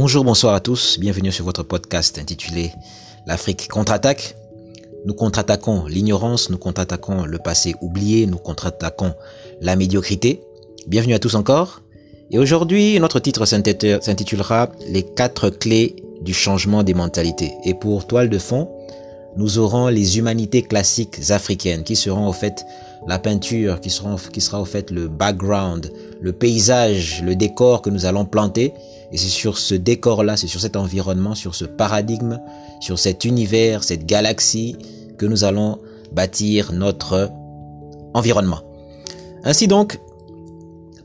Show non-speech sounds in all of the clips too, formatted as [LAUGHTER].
Bonjour, bonsoir à tous, bienvenue sur votre podcast intitulé L'Afrique contre-attaque. Nous contre-attaquons l'ignorance, nous contre-attaquons le passé oublié, nous contre-attaquons la médiocrité. Bienvenue à tous encore. Et aujourd'hui, notre titre s'intitulera Les quatre clés du changement des mentalités. Et pour toile de fond, nous aurons les humanités classiques africaines qui seront au fait la peinture, qui, qui sera au fait le background, le paysage, le décor que nous allons planter. Et c'est sur ce décor-là, c'est sur cet environnement, sur ce paradigme, sur cet univers, cette galaxie que nous allons bâtir notre environnement. Ainsi donc,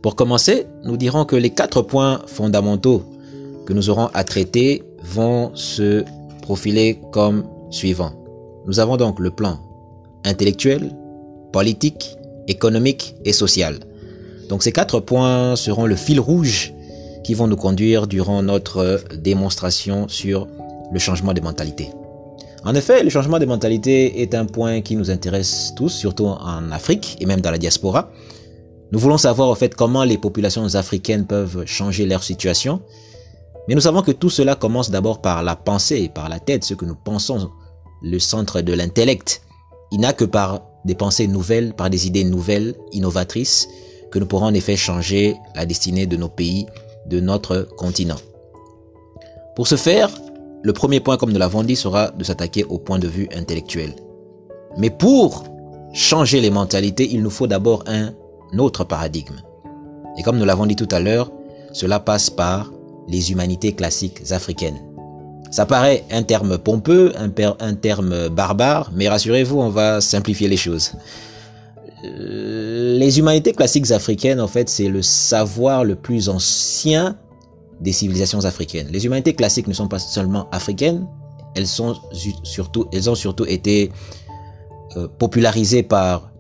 pour commencer, nous dirons que les quatre points fondamentaux que nous aurons à traiter vont se profiler comme suivant. Nous avons donc le plan intellectuel, politique, économique et social. Donc ces quatre points seront le fil rouge qui vont nous conduire durant notre démonstration sur le changement des mentalités. En effet, le changement des mentalités est un point qui nous intéresse tous, surtout en Afrique et même dans la diaspora. Nous voulons savoir en fait comment les populations africaines peuvent changer leur situation. Mais nous savons que tout cela commence d'abord par la pensée, par la tête, ce que nous pensons, le centre de l'intellect. Il n'a que par des pensées nouvelles, par des idées nouvelles, innovatrices, que nous pourrons en effet changer la destinée de nos pays, de notre continent. Pour ce faire, le premier point, comme nous l'avons dit, sera de s'attaquer au point de vue intellectuel. Mais pour changer les mentalités, il nous faut d'abord un autre paradigme. Et comme nous l'avons dit tout à l'heure, cela passe par les humanités classiques africaines. Ça paraît un terme pompeux, un, terme barbare, mais rassurez-vous, on va simplifier les choses. Euh, les humanités classiques africaines, en fait, c'est le savoir le plus ancien des civilisations africaines. Les humanités classiques ne sont pas seulement africaines, elles, ont surtout été euh, popularisées par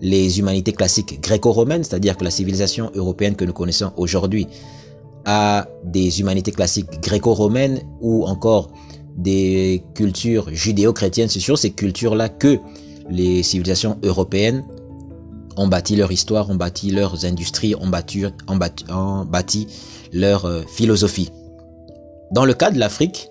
les humanités classiques gréco-romaines, c'est-à-dire que la civilisation européenne que nous connaissons aujourd'hui a des humanités classiques gréco-romaines ou encore des cultures judéo-chrétiennes. C'est sur ces cultures-là que les civilisations européennes ont bâti leur histoire, ont bâti leurs industries, ont bâti, leur euh, philosophie. Dans le cas de l'Afrique,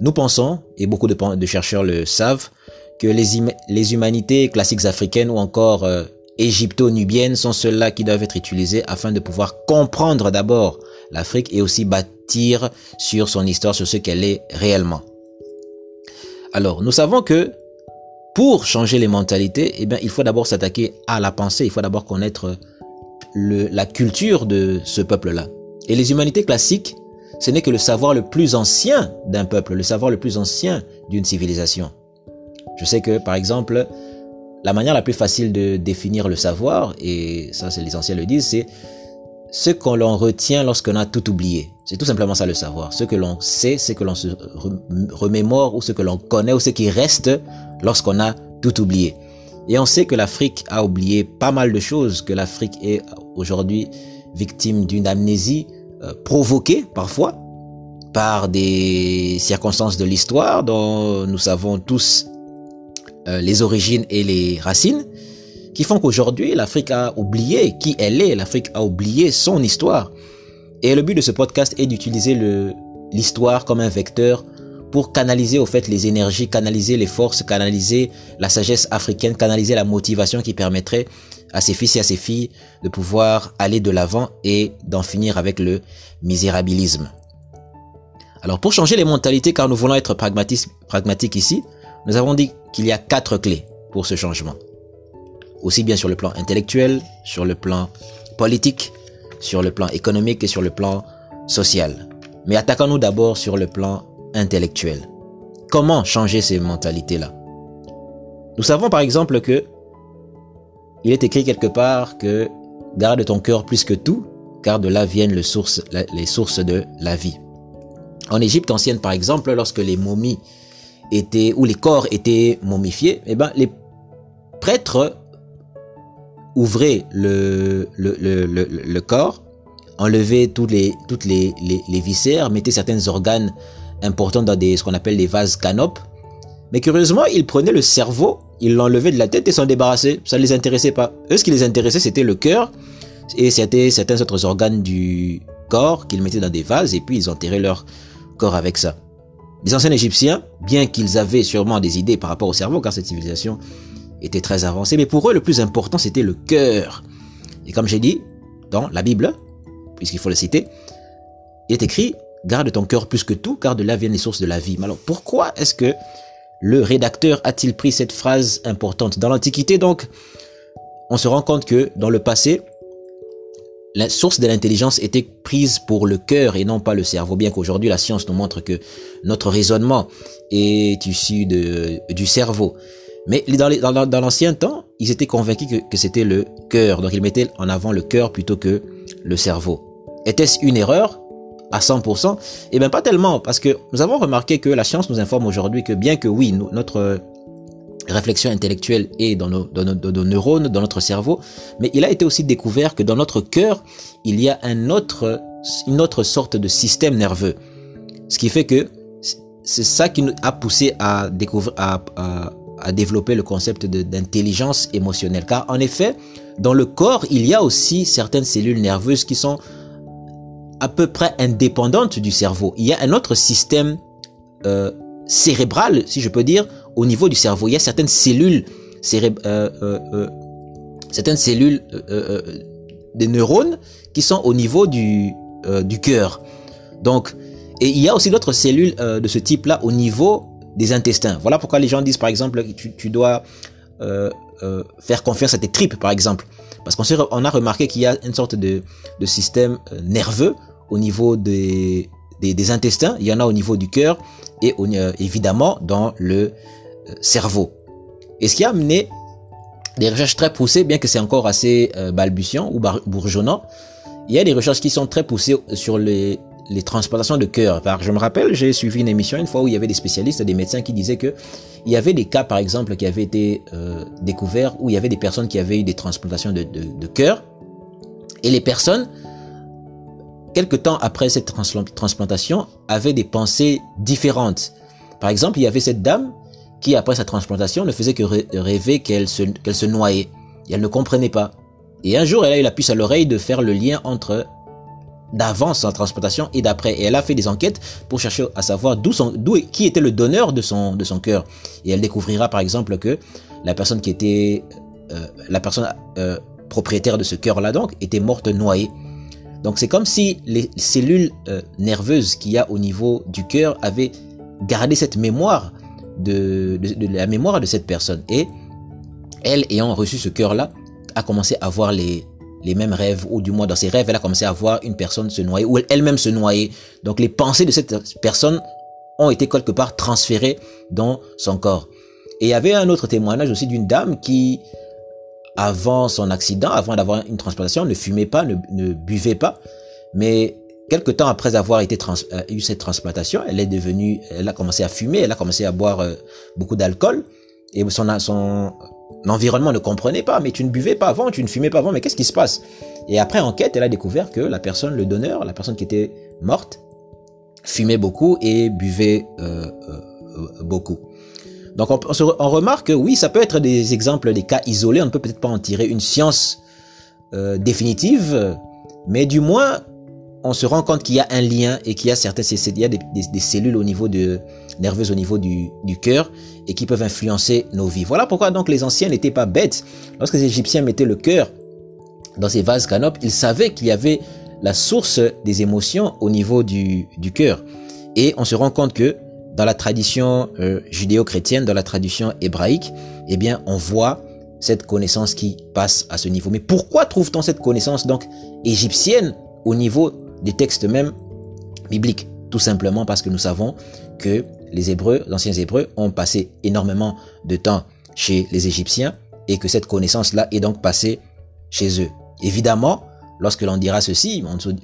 nous pensons, et beaucoup de chercheurs le savent, que les, humanités classiques africaines ou encore euh, égypto-nubiennes sont celles-là qui doivent être utilisées afin de pouvoir comprendre d'abord l'Afrique et aussi bâtir sur son histoire, sur ce qu'elle est réellement. Alors, nous savons que pour changer les mentalités, eh bien, il faut d'abord s'attaquer à la pensée, il faut d'abord connaître la culture de ce peuple-là. Et les humanités classiques, ce n'est que le savoir le plus ancien d'un peuple, le savoir le plus ancien d'une civilisation. Je sais que, par exemple, la manière la plus facile de définir le savoir, et ça c'est les anciens le disent, c'est ce qu'on l'on retient lorsqu'on a tout oublié. C'est tout simplement ça le savoir. Ce que l'on sait, ce que l'on se remémore, ou ce que l'on connaît, ou ce qui reste lorsqu'on a tout oublié. Et on sait que l'Afrique a oublié pas mal de choses, que l'Afrique est aujourd'hui victime d'une amnésie euh, provoquée parfois par des circonstances de l'histoire dont nous savons tous euh, les origines et les racines, qui font qu'aujourd'hui, l'Afrique a oublié qui elle est, l'Afrique a oublié son histoire. Et le but de ce podcast est d'utiliser l'histoire comme un vecteur pour canaliser au fait les énergies, canaliser les forces, canaliser la sagesse africaine, canaliser la motivation qui permettrait à ses fils et à ses filles de pouvoir aller de l'avant et d'en finir avec le misérabilisme. Alors pour changer les mentalités, car nous voulons être pragmatiques ici, nous avons dit qu'il y a quatre clés pour ce changement. Aussi bien sur le plan intellectuel, sur le plan politique, sur le plan économique et sur le plan social. Mais attaquons-nous d'abord sur le plan intellectuel. Comment changer ces mentalités-là? Nous savons par exemple que il est écrit quelque part que garde ton cœur plus que tout, car de là viennent les sources, de la vie. En Égypte ancienne, par exemple, lorsque les momies étaient, ou les corps étaient momifiés, eh ben, les prêtres ouvraient le, le, le, le, corps, enlevaient tous les, toutes les, les, viscères, mettaient certains organes importants dans des, ce qu'on appelle des vases canopes. Mais curieusement, ils prenaient le cerveau, ils l'enlevaient de la tête et s'en débarrassaient. Ça ne les intéressait pas. Eux, ce qui les intéressait, c'était le cœur et certains autres organes du corps qu'ils mettaient dans des vases et puis ils enterraient leur corps avec ça. Les anciens Égyptiens, bien qu'ils avaient sûrement des idées par rapport au cerveau, car cette civilisation était très avancée, mais pour eux, le plus important, c'était le cœur. Et comme j'ai dit dans la Bible, puisqu'il faut le citer, il est écrit, garde ton cœur plus que tout, car de là viennent les sources de la vie. Mais alors, pourquoi est-ce que le rédacteur a-t-il pris cette phrase importante Dans l'Antiquité, donc, on se rend compte que dans le passé, la source de l'intelligence était prise pour le cœur et non pas le cerveau, bien qu'aujourd'hui la science nous montre que notre raisonnement est issu du cerveau. Mais dans, l'ancien temps, ils étaient convaincus que, c'était le cœur, donc ils mettaient en avant le cœur plutôt que le cerveau. Était-ce une erreur? À 100% Eh bien pas tellement, parce que nous avons remarqué que la science nous informe aujourd'hui que bien que oui, notre réflexion intellectuelle est dans nos, neurones, dans notre cerveau, mais il a été aussi découvert que dans notre cœur, il y a une autre sorte de système nerveux. Ce qui fait que c'est ça qui nous a poussé à découvrir, à, à, développer le concept d'intelligence émotionnelle. Car en effet, dans le corps, il y a aussi certaines cellules nerveuses qui sont à peu près indépendantes du cerveau. Il y a un autre système euh, cérébral, si je peux dire, au niveau du cerveau. Il y a certaines cellules, euh, euh, euh, certaines cellules des neurones qui sont au niveau du, du cœur. Donc, et il y a aussi d'autres cellules de ce type-là au niveau des intestins. Voilà pourquoi les gens disent, par exemple, tu, tu dois faire confiance à tes tripes, par exemple. Parce qu'on on a remarqué qu'il y a une sorte de, système nerveux au niveau des, intestins, il y en a au niveau du cœur et évidemment dans le cerveau. Et ce qui a amené des recherches très poussées, bien que c'est encore assez euh, balbutiant ou bourgeonnant, il y a des recherches qui sont très poussées sur les, les transplantations de cœur. je me rappelle, j'ai suivi une émission une fois où il y avait des spécialistes, des médecins qui disaient que il y avait des cas, par exemple, qui avaient été euh, découverts où il y avait des personnes qui avaient eu des transplantations de, de, cœur. Et les personnes, quelque temps après cette transplantation, avaient des pensées différentes. Par exemple, il y avait cette dame qui, après sa transplantation, ne faisait que rêver qu'elle se, qu'elle se noyait. Et elle ne comprenait pas. Et un jour, elle a eu la puce à l'oreille de faire le lien entre d'avant sa transplantation et d'après. Et elle a fait des enquêtes pour chercher à savoir d'où son, d'où, qui était le donneur de son, de son cœur. Et elle découvrira, par exemple, que la personne qui était, euh, la personne euh, propriétaire de ce cœur-là, donc, était morte noyée. Donc c'est comme si les cellules euh, nerveuses qu'il y a au niveau du cœur avaient gardé cette mémoire de, la mémoire de cette personne. Et elle, ayant reçu ce cœur-là, a commencé à voir les, les mêmes rêves, ou du moins dans ses rêves, elle a commencé à voir une personne se noyer, ou elle-même se noyer. Donc les pensées de cette personne ont été quelque part transférées dans son corps. Et il y avait un autre témoignage aussi d'une dame qui, avant son accident, avant d'avoir une transplantation, ne fumait pas, ne, ne buvait pas, mais Quelque temps après avoir été euh, eu cette transplantation, elle est devenue, elle a commencé à fumer, elle a commencé à boire euh, beaucoup d'alcool et son, son environnement ne comprenait pas. Mais tu ne buvais pas avant, tu ne fumais pas avant, mais qu'est-ce qui se passe? Et après enquête, elle a découvert que la personne, le donneur, la personne qui était morte, fumait beaucoup et buvait euh, beaucoup. Donc on, remarque que oui, ça peut être des exemples, des cas isolés. On ne peut peut-être pas en tirer une science définitive, mais du moins on se rend compte qu'il y a un lien et qu'il y a certaines il y a des, cellules au niveau de nerveuses au niveau du, du cœur et qui peuvent influencer nos vies. Voilà pourquoi donc les anciens n'étaient pas bêtes. Lorsque les Égyptiens mettaient le cœur dans ces vases canopes, ils savaient qu'il y avait la source des émotions au niveau du, cœur. Et on se rend compte que dans la tradition euh, judéo-chrétienne, dans la tradition hébraïque, eh bien, on voit cette connaissance qui passe à ce niveau. Mais pourquoi trouve-t-on cette connaissance donc égyptienne au niveau des textes même bibliques? Tout simplement parce que nous savons que les Hébreux, les anciens Hébreux, ont passé énormément de temps chez les Égyptiens et que cette connaissance-là est donc passée chez eux. Évidemment, lorsque l'on dira ceci,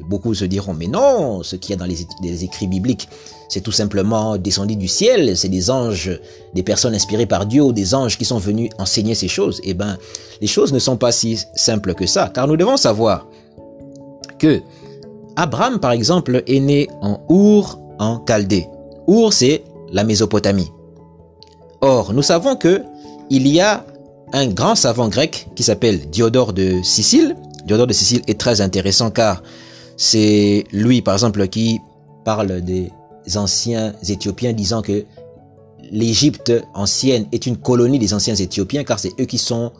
beaucoup se diront, mais non, ce qu'il y a dans les, écrits bibliques, c'est tout simplement descendu du ciel, c'est des anges, des personnes inspirées par Dieu ou des anges qui sont venus enseigner ces choses. Eh ben, les choses ne sont pas si simples que ça, car nous devons savoir que Abraham, par exemple, est né en Our, en Chaldée. Our, c'est la Mésopotamie. Or, nous savons que il y a un grand savant grec qui s'appelle Diodore de Sicile. Diodore de Sicile est très intéressant car C'est lui, par exemple, qui parle des anciens Éthiopiens disant que l'Égypte ancienne est une colonie des anciens Éthiopiens car c'est eux qui sont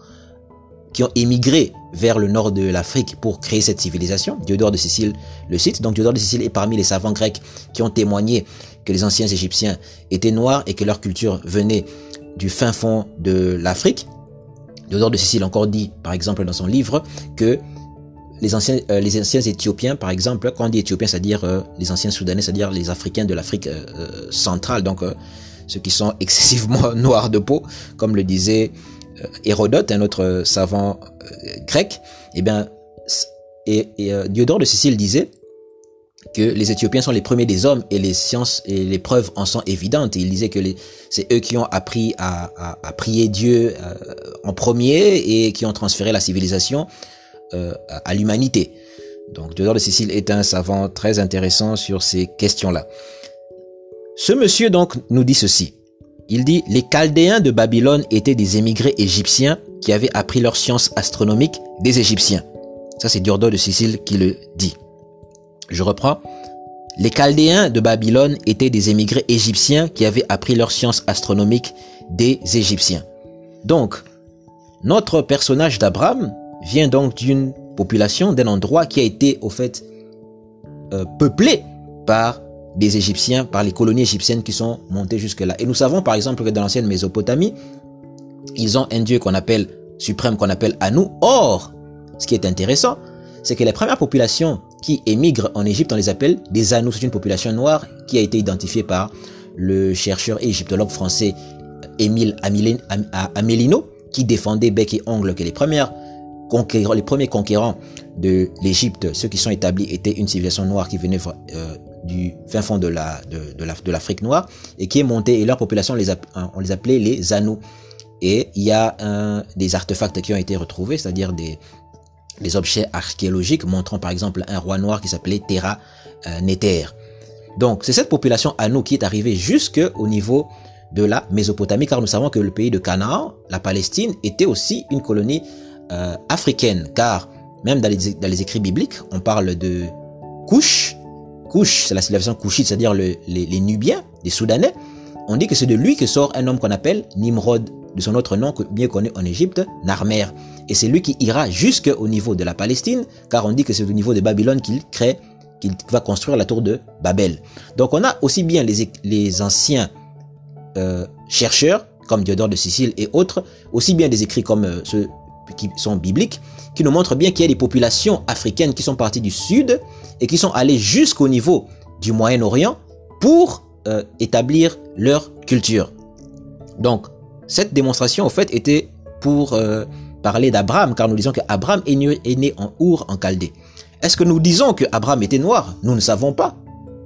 qui ont émigré vers le nord de l'Afrique pour créer cette civilisation. Diodore de Sicile le cite. Donc Diodore de Sicile est parmi les savants grecs qui ont témoigné que les anciens Égyptiens étaient noirs et que leur culture venait du fin fond de l'Afrique. Diodore de Sicile encore dit, par exemple, dans son livre, que les anciens, euh, les anciens Éthiopiens, par exemple, quand on dit Éthiopiens, c'est-à-dire euh, les anciens Soudanais, c'est-à-dire les Africains de l'Afrique euh, centrale, donc ceux qui sont [LAUGHS] excessivement noirs de peau, comme le disait Hérodote, un autre savant grec, eh bien, et, et Diodore de Sicile disait que les Éthiopiens sont les premiers des hommes et les sciences et les preuves en sont évidentes. il disait que c'est eux qui ont appris à, à, à prier Dieu en premier et qui ont transféré la civilisation euh, à l'humanité. Donc Diodore de Sicile est un savant très intéressant sur ces questions-là. Ce monsieur donc nous dit ceci. Il dit les Chaldéens de Babylone étaient des émigrés égyptiens qui avaient appris leur science astronomique des Égyptiens. Ça c'est Diodore de Sicile qui le dit. Je reprends. Les Chaldéens de Babylone étaient des émigrés égyptiens qui avaient appris leur science astronomique des Égyptiens. Donc, notre personnage d'Abraham vient donc d'une population, d'un endroit qui a été au fait euh, peuplé par des Égyptiens, par les colonies égyptiennes qui sont montées jusque-là. Et nous savons par exemple que dans l'ancienne Mésopotamie, ils ont un dieu qu'on appelle suprême, qu'on appelle Anou. Or, ce qui est intéressant, c'est que les premières populations qui émigrent en Égypte, on les appelle des Anous. C'est une population noire qui a été identifiée par le chercheur égyptologue français Émile Amélino, qui défendait bec et ongle que les premières les premiers conquérants de l'Égypte, ceux qui sont établis, étaient une civilisation noire qui venait euh, du fin fond de la de, l'Afrique noire et qui est montée et leur population les on les appelait les Anous. Et il y a des artefacts qui ont été retrouvés, c'est-à-dire des des objets archéologiques montrant par exemple un roi noir qui s'appelait Terra euh. Donc c'est cette population Anou qui est arrivée jusque au niveau de la Mésopotamie, car nous savons que le pays de Canaan, la Palestine, était aussi une colonie euh, africaine, car même dans les, dans les, écrits bibliques, on parle de Couche. Couche, c'est la civilisation couchite, c'est-à-dire les, Nubiens, les Soudanais. On dit que c'est de lui que sort un homme qu'on appelle Nimrod, de son autre nom bien connu en Égypte, Narmer. Et c'est lui qui ira jusqu'au niveau de la Palestine, car on dit que c'est au niveau de Babylone qu'il crée, qu'il va construire la tour de Babel. Donc on a aussi bien les, les anciens euh, chercheurs, comme Diodore de Sicile et autres, aussi bien des écrits comme euh, ceux qui sont bibliques, qui nous montrent bien qu'il y a des populations africaines qui sont parties du sud et qui sont allées jusqu'au niveau du Moyen-Orient pour euh, établir leur culture. Donc, cette démonstration, en fait, était pour euh, parler d'Abraham, car nous disons qu'Abraham est né, est né en Our, en Chaldée. Est-ce que nous disons que Abraham était noir? Nous ne savons pas.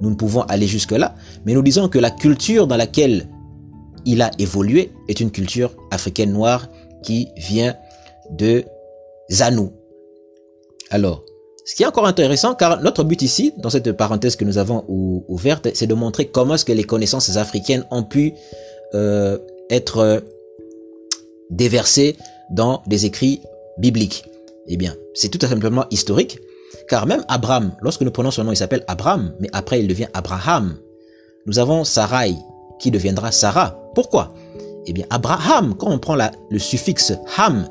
Nous ne pouvons aller jusque-là. Mais nous disons que la culture dans laquelle il a évolué est une culture africaine noire qui vient de Zanou. Alors, ce qui est encore intéressant, car notre but ici, dans cette parenthèse que nous avons ouverte, c'est de montrer comment est-ce que les connaissances africaines ont pu euh, être déversées dans des écrits bibliques. Eh bien, c'est tout simplement historique, car même Abraham, lorsque nous prenons son nom, il s'appelle Abraham, mais après il devient Abraham. Nous avons Sarai, qui deviendra Sarah. Pourquoi? Eh bien, Abraham, quand on prend le suffixe ham,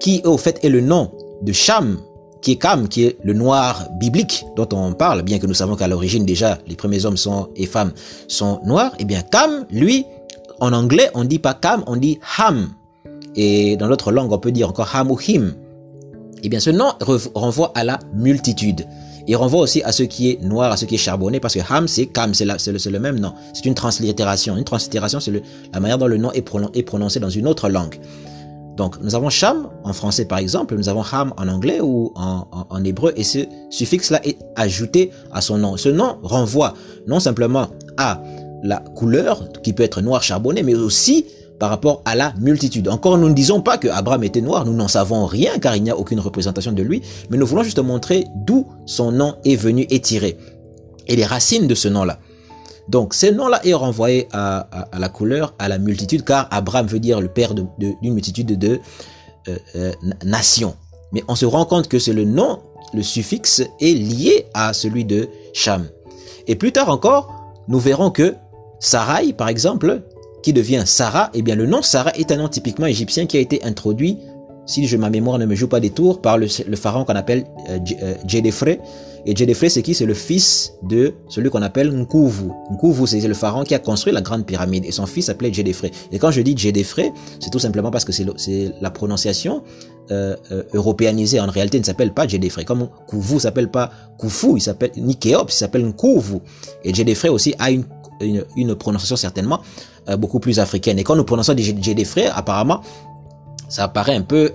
qui au fait est le nom de Cham, qui est Cam, qui est le noir biblique dont on parle, bien que nous savons qu'à l'origine déjà les premiers hommes sont et femmes sont noirs, et eh bien Cam, lui, en anglais on dit pas Cam, on dit Ham. Et dans notre langue on peut dire encore Ham ou Him. Et eh bien ce nom renvoie à la multitude. Il renvoie aussi à ce qui est noir, à ce qui est charbonné, parce que Ham, c'est Cam, c'est le, le, même nom. C'est une translittération. Une translittération, c'est la manière dont le nom est, prononcé dans une autre langue. Donc, nous avons Sham en français par exemple, nous avons Ham en anglais ou en, hébreu, et ce suffixe-là est ajouté à son nom. Ce nom renvoie non simplement à la couleur qui peut être noir charbonné, mais aussi par rapport à la multitude. Encore, nous ne disons pas que Abraham était noir, nous n'en savons rien car il n'y a aucune représentation de lui, mais nous voulons juste montrer d'où son nom est venu et tiré et les racines de ce nom-là. Donc, ce nom-là est renvoyé à, la couleur, à la multitude, car Abraham veut dire le père d'une multitude de euh, euh, nations. Mais on se rend compte que c'est le nom le suffixe est lié à celui de Cham. Et plus tard encore, nous verrons que Sarai, par exemple, qui devient Sarah, eh bien le nom Sarah est un nom typiquement égyptien qui a été introduit, si je, ma mémoire ne me joue pas des tours, par le, pharaon qu'on appelle euh, euh Et Djedefre, c'est qui? C'est le fils de celui qu'on appelle Nkouvu. Nkouvu, c'est le pharaon qui a construit la grande pyramide et son fils s'appelait Djedefre. Et quand je dis Djedefre, c'est tout simplement parce que c'est la prononciation euh, euh, européanisée. En réalité, il ne s'appelle pas Djedefre. Comme Kouvu s'appelle pas Koufou, il s'appelle ni il s'appelle Nkouvu. Et Djedefre aussi a une, une, une prononciation certainement euh, beaucoup plus africaine. Et quand nous prononçons frères, apparemment, ça paraît un peu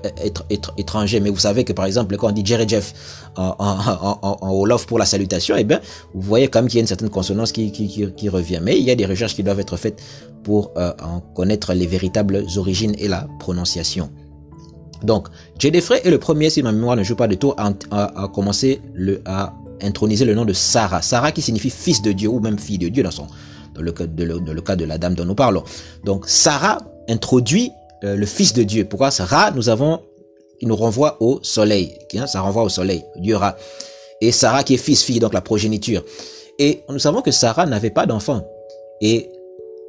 étranger, mais vous savez que par exemple, quand on dit Jerry Jeff en, en, en, en Wolof pour la salutation, eh bien, vous voyez quand même qu'il y a une certaine consonance qui, qui, qui, revient. Mais il y a des recherches qui doivent être faites pour euh, en connaître les véritables origines et la prononciation. Donc, Jedefre est le premier, si ma mémoire ne joue pas de tour, à, à, à commencer le, à introniser le nom de Sarah. Sarah qui signifie fils de Dieu ou même fille de Dieu dans son, dans le cas de la dame dont nous parlons. Donc Sarah introduit euh, le Fils de Dieu. Pourquoi Sarah, nous avons, il nous renvoie au soleil. Hein, ça renvoie au soleil, Dieu Ra. Et Sarah qui est fils, fille, donc la progéniture. Et nous savons que Sarah n'avait pas d'enfant. Et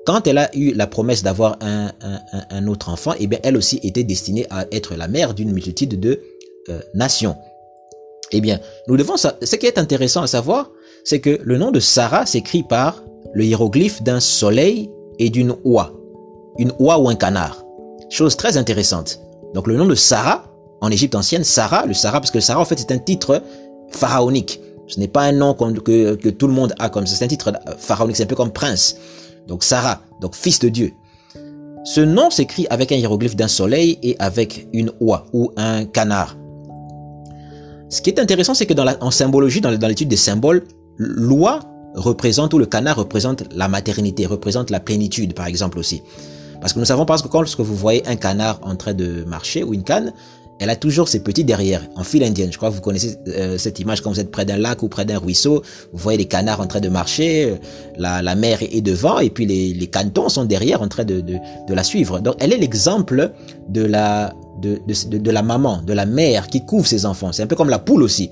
quand elle a eu la promesse d'avoir un, autre enfant, eh bien, elle aussi était destinée à être la mère d'une multitude de euh, nations. Eh bien, nous devons, ce qui est intéressant à savoir, c'est que le nom de Sarah s'écrit par le hiéroglyphe d'un soleil et d'une oie. Une oie ou un canard. Chose très intéressante. Donc le nom de Sarah, en Égypte ancienne, Sarah, le Sarah, parce que Sarah en fait c'est un titre pharaonique. Ce n'est pas un nom que, tout le monde a comme ça, c'est un titre pharaonique, c'est un peu comme prince. Donc Sarah, donc fils de Dieu. Ce nom s'écrit avec un hiéroglyphe d'un soleil et avec une oie ou un canard. Ce qui est intéressant, c'est que dans la, en symbologie, dans l'étude des symboles, l'oie représente ou le canard représente la maternité, représente la plénitude par exemple aussi. Parce que nous savons parce que quand lorsque vous voyez un canard en train de marcher ou une canne, elle a toujours ses petits derrière, en file indienne. Je crois que vous connaissez euh, cette image quand vous êtes près d'un lac ou près d'un ruisseau. Vous voyez les canards en train de marcher, euh, la, la mer est devant et puis les, les cantons sont derrière en train de, la suivre. Donc elle est l'exemple de la, de, la maman, de la mère qui couvre ses enfants. C'est un peu comme la poule aussi.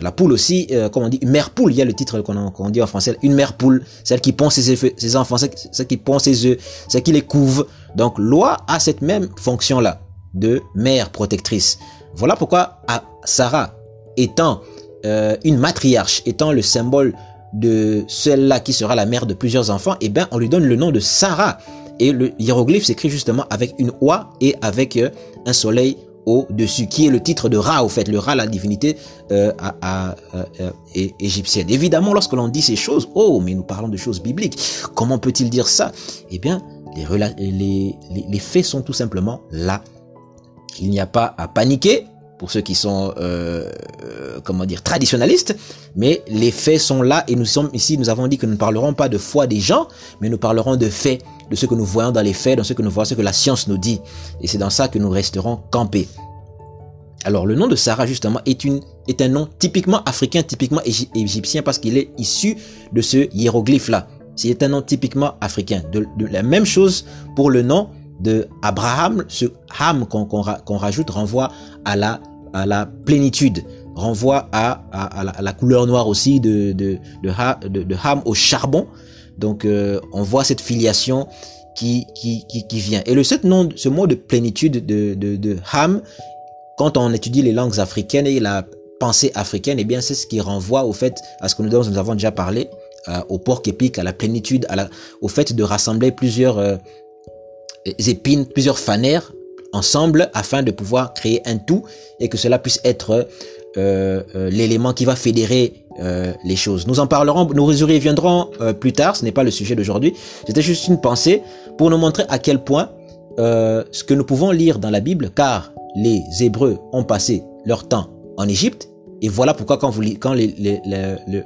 La poule aussi, euh, comme on dit, une mère poule, il y a le titre qu'on dit en français, une mère poule, celle qui pond ses, ses enfants, celle qui pond ses œufs, celle qui les couve. Donc l'oie a cette même fonction-là de mère protectrice. Voilà pourquoi Sarah, étant euh, une matriarche, étant le symbole de celle-là qui sera la mère de plusieurs enfants, eh bien on lui donne le nom de Sarah. Et le hiéroglyphe s'écrit justement avec une oie et avec euh, un soleil au-dessus, qui est le titre de Ra, au fait, le Ra, la divinité euh, à, euh, égyptienne. Évidemment, lorsque l'on dit ces choses, oh, mais nous parlons de choses bibliques, comment peut-il dire ça? Eh bien, les, les, faits sont tout simplement là. Il n'y a pas à paniquer pour ceux qui sont, euh, comment dire, traditionnalistes, mais les faits sont là et nous sommes ici, nous avons dit que nous ne parlerons pas de foi des gens, mais nous parlerons de faits de ce que nous voyons dans les faits, dans ce que nous voyons, ce que la science nous dit. Et c'est dans ça que nous resterons campés. Alors le nom de Sarah justement est, une, est un nom typiquement africain, typiquement égyptien parce qu'il est issu de ce hiéroglyphe-là. C'est un nom typiquement africain. De, la même chose pour le nom de Abraham, ce Ham qu'on rajoute renvoie à la, à la plénitude, renvoie à, à, la, couleur noire aussi de, de, de, de Ham au charbon. Donc euh, on voit cette filiation qui, qui, qui, vient. Et le ce, nom, ce mot de plénitude de, de, de Ham, quand on étudie les langues africaines et la pensée africaine, eh bien c'est ce qui renvoie au fait, à ce que nous, avons déjà parlé, au porc épique, à la plénitude, à la, au fait de rassembler plusieurs euh, épines, plusieurs fanères ensemble afin de pouvoir créer un tout et que cela puisse être euh, l'élément qui va fédérer euh, les choses. Nous en parlerons, nous y reviendrons plus tard, ce n'est pas le sujet d'aujourd'hui. C'était juste une pensée pour nous montrer à quel point ce que nous pouvons lire dans la Bible, car les Hébreux ont passé leur temps en Égypte, et voilà pourquoi quand, vous, quand les, les, les,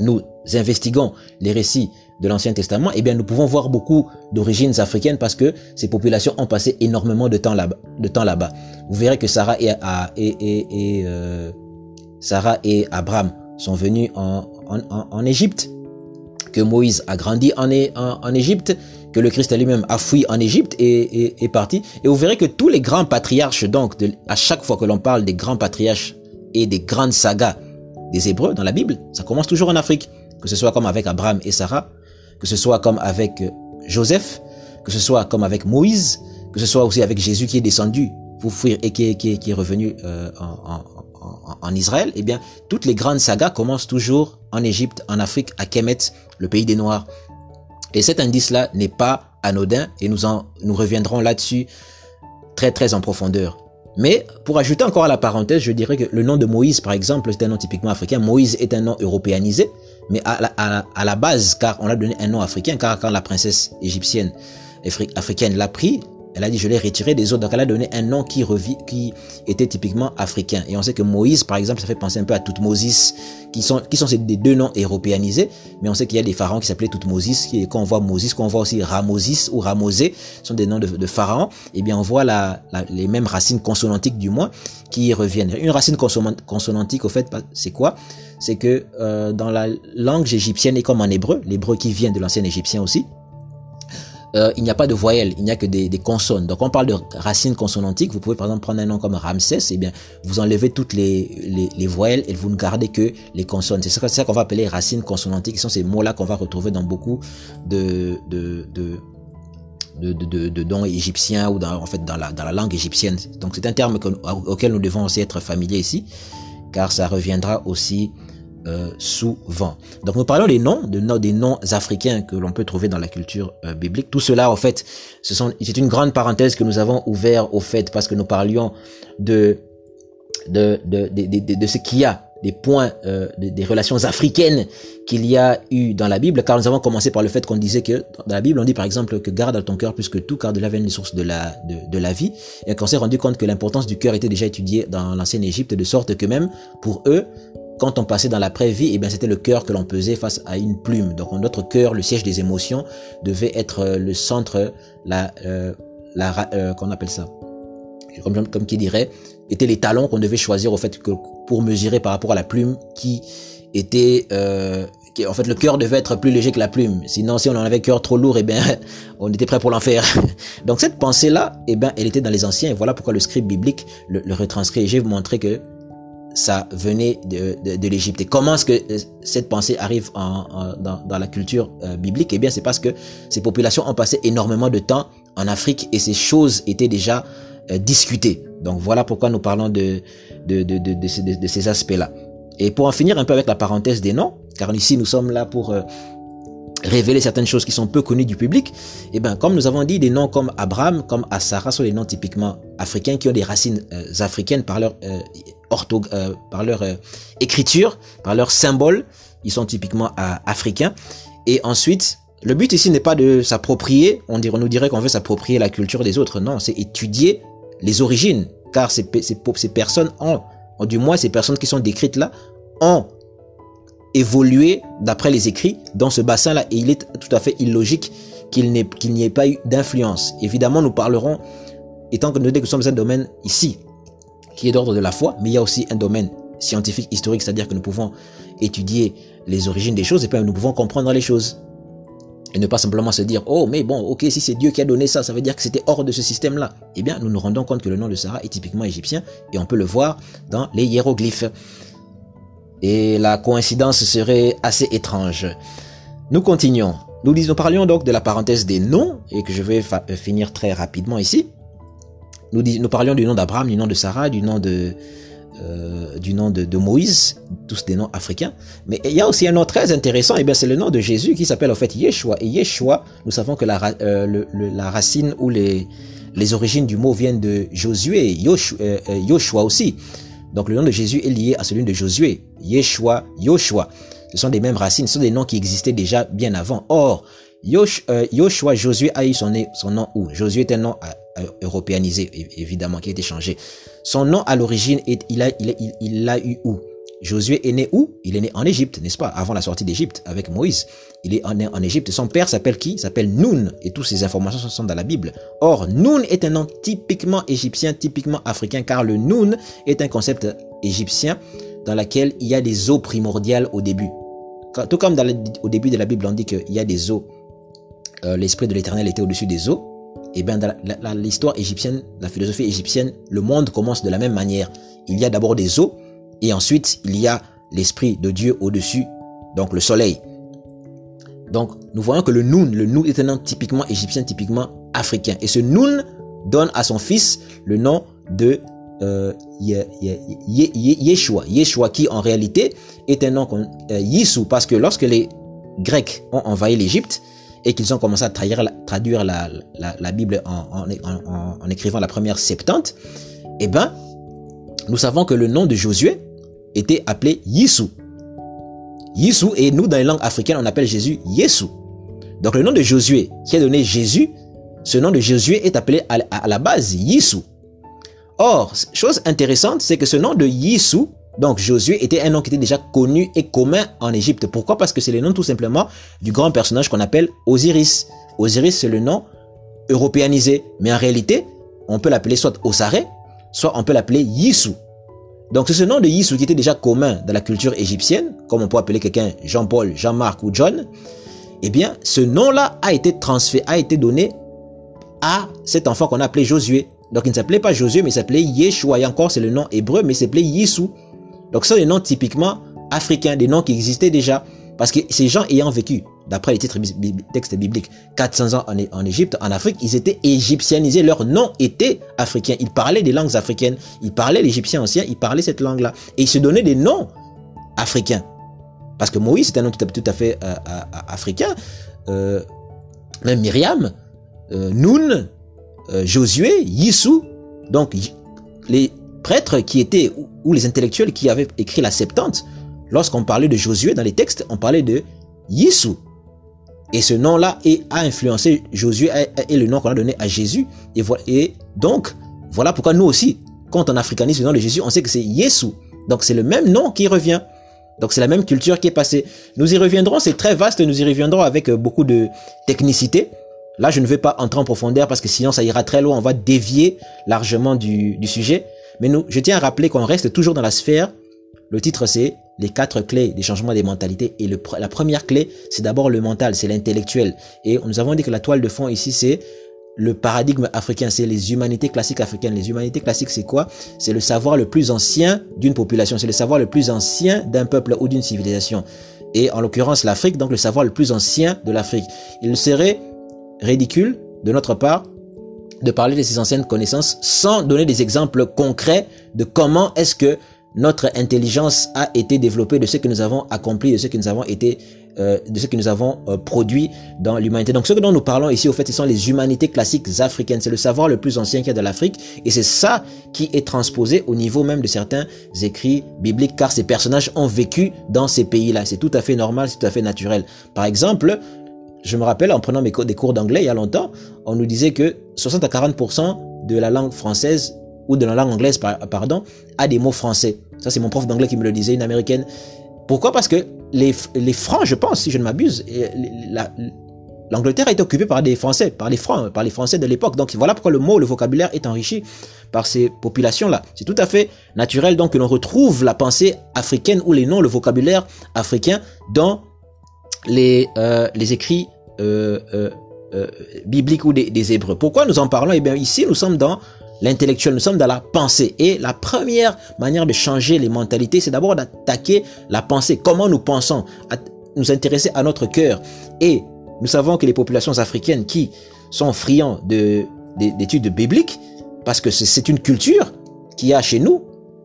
nous investiguons les récits de l'Ancien Testament, eh bien, nous pouvons voir beaucoup d'origines africaines parce que ces populations ont passé énormément de temps là-bas. Vous verrez que Sarah et, et, et, euh, Sarah et Abraham sont venus en, en, Égypte, que Moïse a grandi en, en, Égypte, que le Christ lui-même a fui en Égypte et est parti. Et vous verrez que tous les grands patriarches, donc, à chaque fois que l'on parle des grands patriarches et des grandes sagas des Hébreux dans la Bible, ça commence toujours en Afrique. Que ce soit comme avec Abraham et Sarah, que ce soit comme avec euh, Joseph, que ce soit comme avec Moïse, que ce soit aussi avec Jésus qui est descendu pour fuir et qui est, revenu euh, en, Israël, eh bien, toutes les grandes sagas commencent toujours en Égypte, en Afrique, à Kemet, le pays des Noirs. Et cet indice-là n'est pas anodin et nous en, nous reviendrons là-dessus très très en profondeur. Mais pour ajouter encore à la parenthèse, je dirais que le nom de Moïse, par exemple, c'est un nom typiquement africain. Moïse est un nom européanisé, mais à la, à la base, car on a donné un nom africain, car quand la princesse égyptienne africaine l'a pris, elle a dit, je l'ai retiré des autres. Donc, elle a donné un nom qui, revit, qui était typiquement africain. Et on sait que Moïse, par exemple, ça fait penser un peu à Toutmosis, qui sont, qui sont ces deux noms européanisés. Mais on sait qu'il y a des pharaons qui s'appelaient Toutmosis, qui, quand on voit Moses, quand on voit aussi Ramosis ou Ramosé, sont des noms de, pharaons. Eh bien, on voit les mêmes racines consonantiques, du moins, qui reviennent. Une racine consonantique, au fait, c'est quoi? C'est que, euh, dans la langue égyptienne et comme en hébreu, l'hébreu qui vient de l'ancien égyptien aussi, euh, il n'y a pas de voyelles, il n'y a que des, consonnes. Donc on parle de racines consonantiques. Vous pouvez par exemple prendre un nom comme Ramsès, et eh bien vous enlevez toutes les, les, voyelles et vous ne gardez que les consonnes. C'est ça, qu'on va appeler racines consonantiques. Ce sont ces mots-là qu'on va retrouver dans beaucoup de de, de, de, dons égyptiens ou dans, en fait dans la, dans la langue égyptienne. Donc c'est un terme auquel nous devons aussi être familiers ici, car ça reviendra aussi euh, souvent. Donc nous parlons des noms, de, des noms africains que l'on peut trouver dans la culture euh, biblique. Tout cela, en fait, c'est une grande parenthèse que nous avons ouvert au fait parce que nous parlions de de, ce qu'il y a, des points, euh, des, relations africaines qu'il y a eu dans la Bible, car nous avons commencé par le fait qu'on disait que dans la Bible, on dit par exemple que garde ton cœur plus que tout, car de là vient les sources de la, de, de la vie, et qu'on s'est rendu compte que l'importance du cœur était déjà étudiée dans l'ancienne Égypte, de sorte que même pour eux, quand on passait dans l'après-vie, eh bien, c'était le cœur que l'on pesait face à une plume. Donc, notre cœur, le siège des émotions, devait être euh, le centre, la, euh, la, euh, qu'on appelle ça, comme, qui dirait, étaient les talons qu'on devait choisir au fait que pour mesurer par rapport à la plume qui était, euh, en fait, le cœur devait être plus léger que la plume. Sinon, si on en avait cœur trop lourd, eh bien, [LAUGHS] on était prêt pour l'enfer. [LAUGHS] Donc, cette pensée-là, eh bien, elle était dans les anciens. Et voilà pourquoi le script biblique le, le retranscrit. je vais vous montrer que ça venait de, l'Égypte. Et comment est-ce que euh, cette pensée arrive dans, la culture euh, biblique? Eh bien, c'est parce que ces populations ont passé énormément de temps en Afrique et ces choses étaient déjà euh, discutées. Donc voilà pourquoi nous parlons de, ces aspects-là. Et pour en finir un peu avec la parenthèse des noms, car ici nous sommes là pour révéler certaines choses qui sont peu connues du public, eh ben comme nous avons dit, des noms comme Abraham, comme Asara sont des noms typiquement africains qui ont des racines africaines par leur euh, par leur euh, écriture, par leur symbole, ils sont typiquement euh, africains. Et ensuite, le but ici n'est pas de s'approprier, on, dirait, nous dirait qu'on veut s'approprier la culture des autres, non, c'est étudier les origines, car ces, ces, ces personnes ont, du moins ces personnes qui sont décrites là, ont évolué d'après les écrits dans ce bassin-là, et il est tout à fait illogique qu'il n'y ait pas eu d'influence. Évidemment, nous parlerons, étant que nous sommes dans un domaine ici, qui est d'ordre de la foi, mais il y a aussi un domaine scientifique, historique, c'est-à-dire que nous pouvons étudier les origines des choses et puis nous pouvons comprendre les choses. Et ne pas simplement se dire, oh, mais bon, ok, si c'est Dieu qui a donné ça, ça veut dire que c'était hors de ce système-là. Eh bien, nous nous rendons compte que le nom de Sarah est typiquement égyptien et on peut le voir dans les hiéroglyphes. Et la coïncidence serait assez étrange. Nous continuons. Nous, nous parlions donc de la parenthèse des noms et que je vais finir très rapidement ici. Nous, parlions du nom d'Abraham, du nom de Sarah, du nom de, euh, du nom de, Moïse, tous des noms africains. Mais il y a aussi un nom très intéressant, et bien c'est le nom de Jésus qui s'appelle en fait Yeshua. Et Yeshua, nous savons que la, euh, la racine ou les, les origines du mot viennent de Josué, Yoshua, euh, Yoshua aussi. Donc le nom de Jésus est lié à celui de Josué, Yeshua, Yoshua. Ce sont des mêmes racines, ce sont des noms qui existaient déjà bien avant. Or, Yoshua, Josué a eu son, nom où? Josué est un nom euh, européanisé, évidemment, qui a été changé. Son nom à l'origine, il a, il, il l'a eu où? Josué est né où? Il est né en Égypte, n'est-ce pas? Avant la sortie d'Égypte avec Moïse. Il est né en Égypte. Son père s'appelle qui? S'appelle Noun. Et toutes ces informations sont dans la Bible. Or, Noun est un nom typiquement égyptien, typiquement africain, car le Noun est un concept égyptien dans lequel il y a des eaux primordiales au début. Tout comme au début de la Bible, on dit qu'il y a des eaux. Euh, l'esprit de l'éternel était au-dessus des eaux et eh bien dans l'histoire égyptienne, la philosophie égyptienne, le monde commence de la même manière. Il y a d'abord des eaux, Et ensuite, il y a l'esprit de Dieu au-dessus, donc le soleil. Donc, nous voyons que le Noun, le Noun est un nom typiquement égyptien, typiquement africain. Et ce Noun donne à son fils le nom de euh, Yeshua. Yeshua qui en réalité est un nom euh, parce que lorsque les Grecs ont envahi l'Égypte et qu'ils ont commencé à traduire, la, Bible en, en, écrivant la première Septante, eh ben, nous savons que le nom de Josué était appelé Yissou. Yissou, et nous, dans les langues africaines, on appelle Jésus Yessou. Donc le nom de Josué, qui a donné Jésus, ce nom de Josué est appelé à, la base Yissou. Or, chose intéressante, c'est que ce nom de Yissou, donc Josué, était un nom qui était déjà connu et commun en Égypte. Pourquoi? Parce que c'est le nom tout simplement du grand personnage qu'on appelle Osiris. Osiris, c'est le nom européanisé. Mais en réalité, on peut l'appeler soit Osaré, soit on peut l'appeler Yissou. Donc c'est ce nom de Yissou qui était déjà commun dans la culture égyptienne, comme on peut appeler quelqu'un Jean-Paul, Jean-Marc ou John. Eh bien, ce nom-là a été transféré, a été donné à cet enfant qu'on a appelé Josué. Donc il ne s'appelait pas Josué, mais il s'appelait Yeshua. Et encore, c'est le nom hébreu, mais il s'appelait Yissou. Donc ce sont des noms typiquement africains, des noms qui existaient déjà. Parce que ces gens ayant vécu, d'après les titres, textes bibliques, 400 ans en, Égypte, en Afrique, ils étaient égyptianisés. Leur nom était africain. Ils parlaient des langues africaines. Ils parlaient l'égyptien ancien. Ils parlaient cette langue-là. Et ils se donnaient des noms africains. Parce que Moïse, c'est un nom tout à, fait euh, euh, africain. Euh, même Myriam, Noun, Josué, Yissou. Donc, les prêtres qui étaient, ou les intellectuels qui avaient écrit la Septante, lorsqu'on parlait de Josué dans les textes, on parlait de Yissou. Et ce nom-là a influencé Josué et le nom qu'on a donné à Jésus. Et, et donc, voilà pourquoi nous aussi, quand on africanise le nom de Jésus, on sait que c'est Yessou. Donc c'est le même nom qui revient. Donc c'est la même culture qui est passée. Nous y reviendrons, c'est très vaste, nous y reviendrons avec euh, beaucoup de technicité. Là, je ne vais pas entrer en profondeur parce que sinon ça ira très loin, on va dévier largement du sujet. Mais nous, je tiens à rappeler qu'on reste toujours dans la sphère. Le titre c'est les quatre clés des changements des mentalités. Et la première clé, c'est d'abord le mental, c'est l'intellectuel. Et nous avons dit que la toile de fond ici, c'est le paradigme africain, c'est les humanités classiques africaines. Les humanités classiques, c'est quoi? C'est le savoir le plus ancien d'une population, c'est le savoir le plus ancien d'un peuple ou d'une civilisation. Et en l'occurrence, l'Afrique, donc le savoir le plus ancien de l'Afrique. Il serait ridicule de notre part de parler de ces anciennes connaissances sans donner des exemples concrets de comment est-ce que notre intelligence a été développée de ce que nous avons accompli, de ce que nous avons été, euh, de ce que nous avons euh, produit dans l'humanité. Donc ce dont nous parlons ici, au fait, ce sont les humanités classiques africaines. C'est le savoir le plus ancien qu'il y a de l'Afrique, et c'est ça qui est transposé au niveau même de certains écrits bibliques, car ces personnages ont vécu dans ces pays-là. C'est tout à fait normal, c'est tout à fait naturel. Par exemple, je me rappelle en prenant mes cours, des cours d'anglais il y a longtemps, on nous disait que 60 à 40% de la langue française ou de la langue anglaise, pardon, a des mots français. Ça, c'est mon prof d'anglais qui me le disait, une américaine. Pourquoi? Parce que les, les Francs, je pense, si je ne m'abuse, l'Angleterre a été occupée par des Français, par les Francs, par les Français de l'époque. Donc voilà pourquoi le mot, le vocabulaire est enrichi par ces populations-là. C'est tout à fait naturel donc que l'on retrouve la pensée africaine ou les noms, le vocabulaire africain dans les, euh, les écrits euh, euh, euh ou des, Hébreux. Pourquoi nous en parlons? Eh bien ici, nous sommes dans l'intellectuel, nous sommes dans la pensée. Et la première manière de changer les mentalités, c'est d'abord d'attaquer la pensée. Comment nous pensons, nous intéresser à notre cœur. Et nous savons que les populations africaines qui sont friands d'études bibliques, parce que c'est une culture qu'il y a chez nous,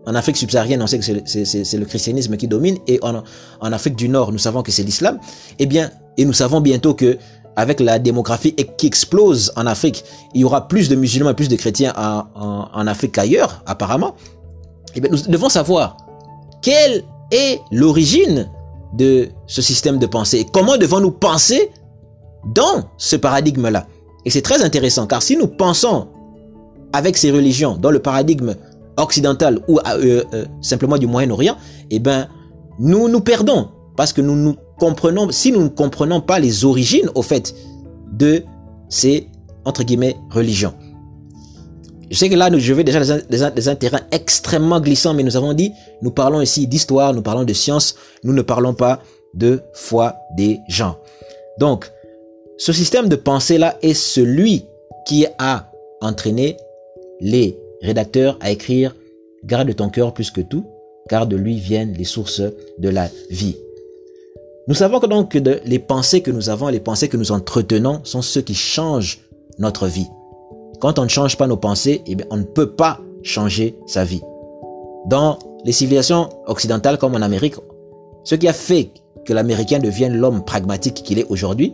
en Afrique subsaharienne, on sait que c'est le christianisme qui domine, et en, en Afrique du Nord, nous savons que c'est l'islam. Eh bien, et nous savons bientôt que avec la démographie qui explose en Afrique, il y aura plus de musulmans et plus de chrétiens en, Afrique qu'ailleurs, apparemment. Eh nous devons savoir quelle est l'origine de ce système de pensée comment devons-nous penser dans ce paradigme-là. Et c'est très intéressant car si nous pensons avec ces religions dans le paradigme occidental ou euh, euh, simplement du Moyen-Orient, eh ben nous nous perdons parce que nous nous comprenons, si nous ne comprenons pas les origines, au fait, de ces, entre guillemets, religions. Je sais que là, je vais déjà dans un, terrain extrêmement glissant, mais nous avons dit, nous parlons ici d'histoire, nous parlons de science, nous ne parlons pas de foi des gens. Donc, ce système de pensée-là est celui qui a entraîné les rédacteurs à écrire Garde ton cœur plus que tout, car de lui viennent les sources de la vie. Nous savons que donc les pensées que nous avons, les pensées que nous entretenons sont ceux qui changent notre vie. Quand on ne change pas nos pensées, eh bien, on ne peut pas changer sa vie. Dans les civilisations occidentales comme en Amérique, ce qui a fait que l'Américain devienne l'homme pragmatique qu'il est aujourd'hui,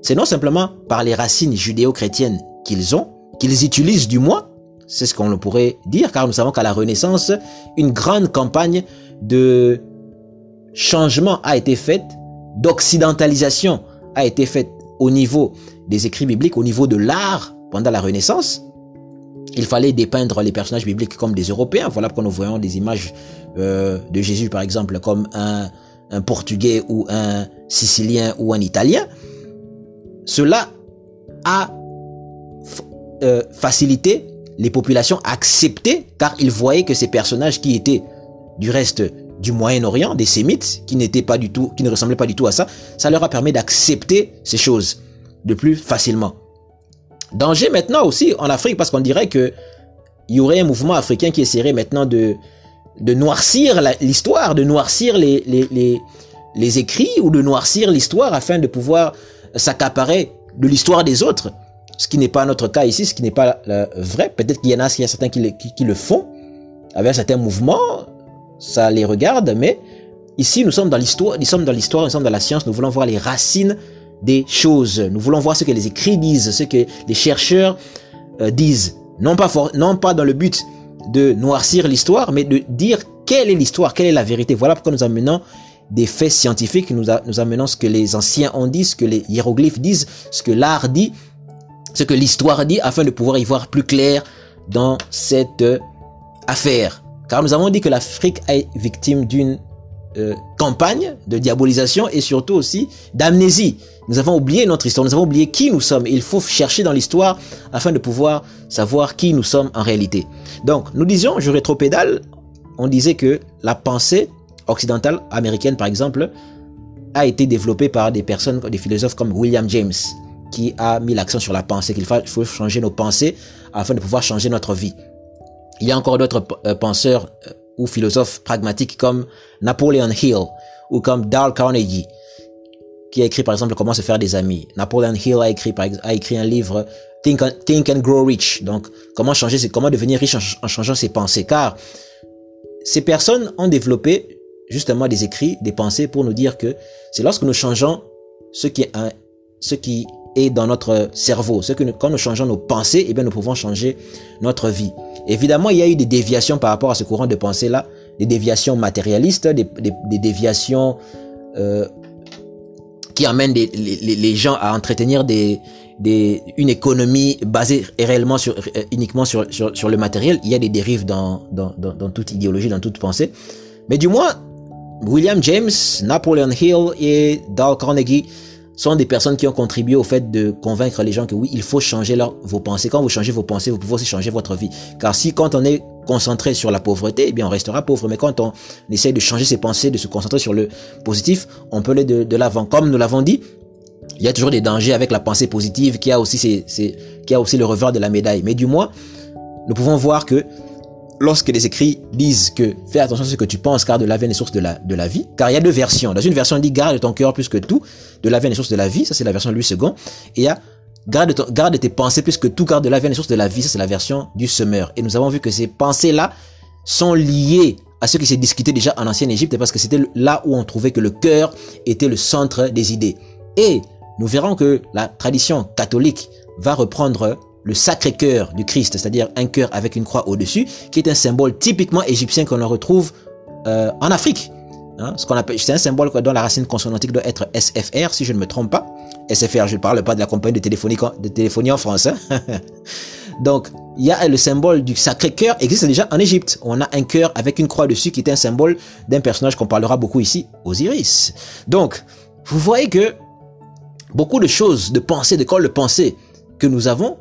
c'est non simplement par les racines judéo-chrétiennes qu'ils ont, qu'ils utilisent du moins, c'est ce qu'on pourrait dire, car nous savons qu'à la Renaissance, une grande campagne de changement a été faite, d'occidentalisation a été faite au niveau des écrits bibliques, au niveau de l'art pendant la Renaissance. Il fallait dépeindre les personnages bibliques comme des Européens. Voilà pourquoi nous voyons des images euh, de Jésus, par exemple, comme un, un Portugais ou un Sicilien ou un Italien. Cela a euh, facilité les populations à accepter, car ils voyaient que ces personnages qui étaient du reste du Moyen-Orient, des Sémites, qui n'étaient pas du tout, qui ne ressemblaient pas du tout à ça, ça leur a permis d'accepter ces choses de plus facilement. Danger maintenant aussi en Afrique, parce qu'on dirait que il y aurait un mouvement africain qui essaierait maintenant de, de noircir l'histoire, de noircir les, les, les, écrits ou de noircir l'histoire afin de pouvoir s'accaparer de l'histoire des autres. Ce qui n'est pas notre cas ici, ce qui n'est pas vrai. Peut-être qu'il y en a, il y a certains qui, qui, qui le font avec un certain mouvement, ça les regarde, mais ici nous sommes dans l'histoire, nous sommes dans l'histoire, nous sommes dans la science, nous voulons voir les racines des choses. Nous voulons voir ce que les écrits disent, ce que les chercheurs euh, disent. Non pas, non pas dans le but de noircir l'histoire, mais de dire quelle est l'histoire, quelle est la vérité. Voilà pourquoi nous amenons des faits scientifiques, nous, nous amenons ce que les anciens ont dit, ce que les hiéroglyphes disent, ce que l'art dit, ce que l'histoire dit, afin de pouvoir y voir plus clair dans cette affaire. Car nous avons dit que l'Afrique est victime d'une euh, campagne de diabolisation et surtout aussi d'amnésie. Nous avons oublié notre histoire, nous avons oublié qui nous sommes. il faut chercher dans l'histoire afin de pouvoir savoir qui nous sommes en réalité. Donc, nous disions, je rétropédale, on disait que la pensée occidentale américaine, par exemple, a été développée par des personnes, des philosophes comme William James, qui a mis l'accent sur la pensée, qu'il faut changer nos pensées afin de pouvoir changer notre vie. Il y a encore d'autres euh, penseurs euh, ou philosophes pragmatiques comme Napoleon Hill ou comme Dale Carnegie, qui a écrit par exemple Comment se faire des amis. Napoleon Hill a écrit, a écrit un livre Think and, Grow Rich, donc comment changer, comment devenir riche en, changeant ses pensées. Car ces personnes ont développé justement des écrits, des pensées pour nous dire que c'est lorsque nous changeons ce qui est, ce qui est dans notre cerveau, ce que quand nous changeons nos pensées, eh bien nous pouvons changer notre vie. Évidemment, il y a eu des déviations par rapport à ce courant de pensée-là, des déviations matérialistes, des, des, déviations euh, qui amènent les, les, gens à entretenir des, des, une économie basée réellement sur, euh, uniquement sur, sur, sur, le matériel. Il y a des dérives dans, dans, dans, dans toute idéologie, dans toute pensée. Mais du moins, William James, Napoleon Hill et Dale Carnegie sont des personnes qui ont contribué au fait de convaincre les gens que oui, il faut changer leur, vos pensées. Quand vous changez vos pensées, vous pouvez aussi changer votre vie. Car si quand on est concentré sur la pauvreté, eh bien on restera pauvre. Mais quand on essaye de changer ses pensées, de se concentrer sur le positif, on peut aller de, l'avant. Comme nous l'avons dit, il y a toujours des dangers avec la pensée positive qui a aussi ses, qui a aussi le revers de la médaille. Mais du moins, nous pouvons voir que lorsque les écrits disent que fais attention à ce que tu penses, car de là viennent les sources de la, de la vie. Car il y a deux versions. Dans une version, on dit garde ton cœur plus que tout, de là viennent les sources de la vie. Ça, c'est la version de Louis II. Et il y a garde, ton, garde tes pensées plus que tout, car de là viennent les sources de la vie. Ça, c'est la version du semeur. Et nous avons vu que ces pensées-là sont liées à ce qui s'est discuté déjà en ancienne Égypte, parce que c'était là où on trouvait que le cœur était le centre des idées. Et nous verrons que la tradition catholique va reprendre le sacré cœur du Christ, c'est-à-dire un cœur avec une croix au-dessus, qui est un symbole typiquement égyptien qu'on retrouve euh, en Afrique. Hein, ce qu'on appelle, c'est un symbole dont la racine consonantique doit être SFR, si je ne me trompe pas. SFR, je ne parle pas de la compagnie de téléphonie, de téléphonie en France. Hein. [LAUGHS] Donc, il y a le symbole du sacré cœur existe déjà en Égypte. On a un cœur avec une croix dessus qui est un symbole d'un personnage qu'on parlera beaucoup ici, Osiris. Donc, vous voyez que beaucoup de choses, de pensées, de corps de pensée que nous avons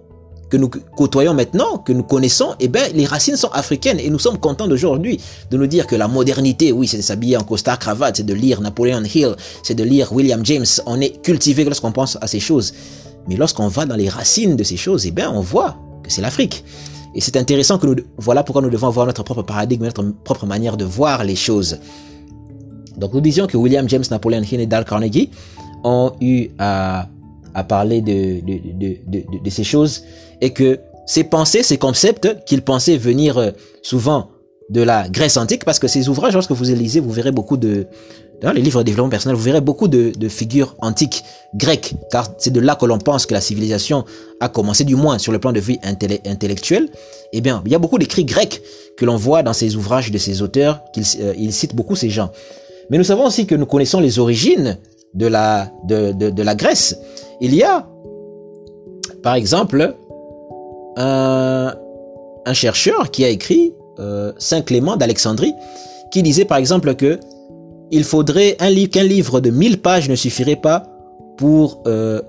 que nous côtoyons maintenant, que nous connaissons, eh ben, les racines sont africaines et nous sommes contents d'aujourd'hui de nous dire que la modernité, oui, c'est de s'habiller en costard cravate, c'est de lire Napoleon Hill, c'est de lire William James. On est cultivé lorsqu'on pense à ces choses. Mais lorsqu'on va dans les racines de ces choses, eh ben, on voit que c'est l'Afrique. Et c'est intéressant que nous, voilà pourquoi nous devons avoir notre propre paradigme, notre propre manière de voir les choses. Donc nous disions que William James, Napoleon Hill et Dale Carnegie ont eu à parler de, de, de, de, ces choses et que ces pensées, ces concepts qu'ils pensaient venir euh, souvent de la Grèce antique, parce que ces ouvrages, lorsque vous les lisez, vous verrez beaucoup de, dans les livres de développement personnel, vous verrez beaucoup de, de figures antiques grecques, car c'est de là que l'on pense que la civilisation a commencé, du moins sur le plan de vie intellectuel. Eh bien, il y a beaucoup d'écrits grecs que l'on voit dans ces ouvrages de ces auteurs, qu'ils euh, citent beaucoup ces gens. Mais nous savons aussi que nous connaissons les origines de la, de, de, de la Grèce. Il y a, par exemple, un, chercheur qui a écrit euh, Saint Clément d'Alexandrie, qui disait par exemple que il faudrait qu'un livre de 1000 pages ne suffirait pas pour euh,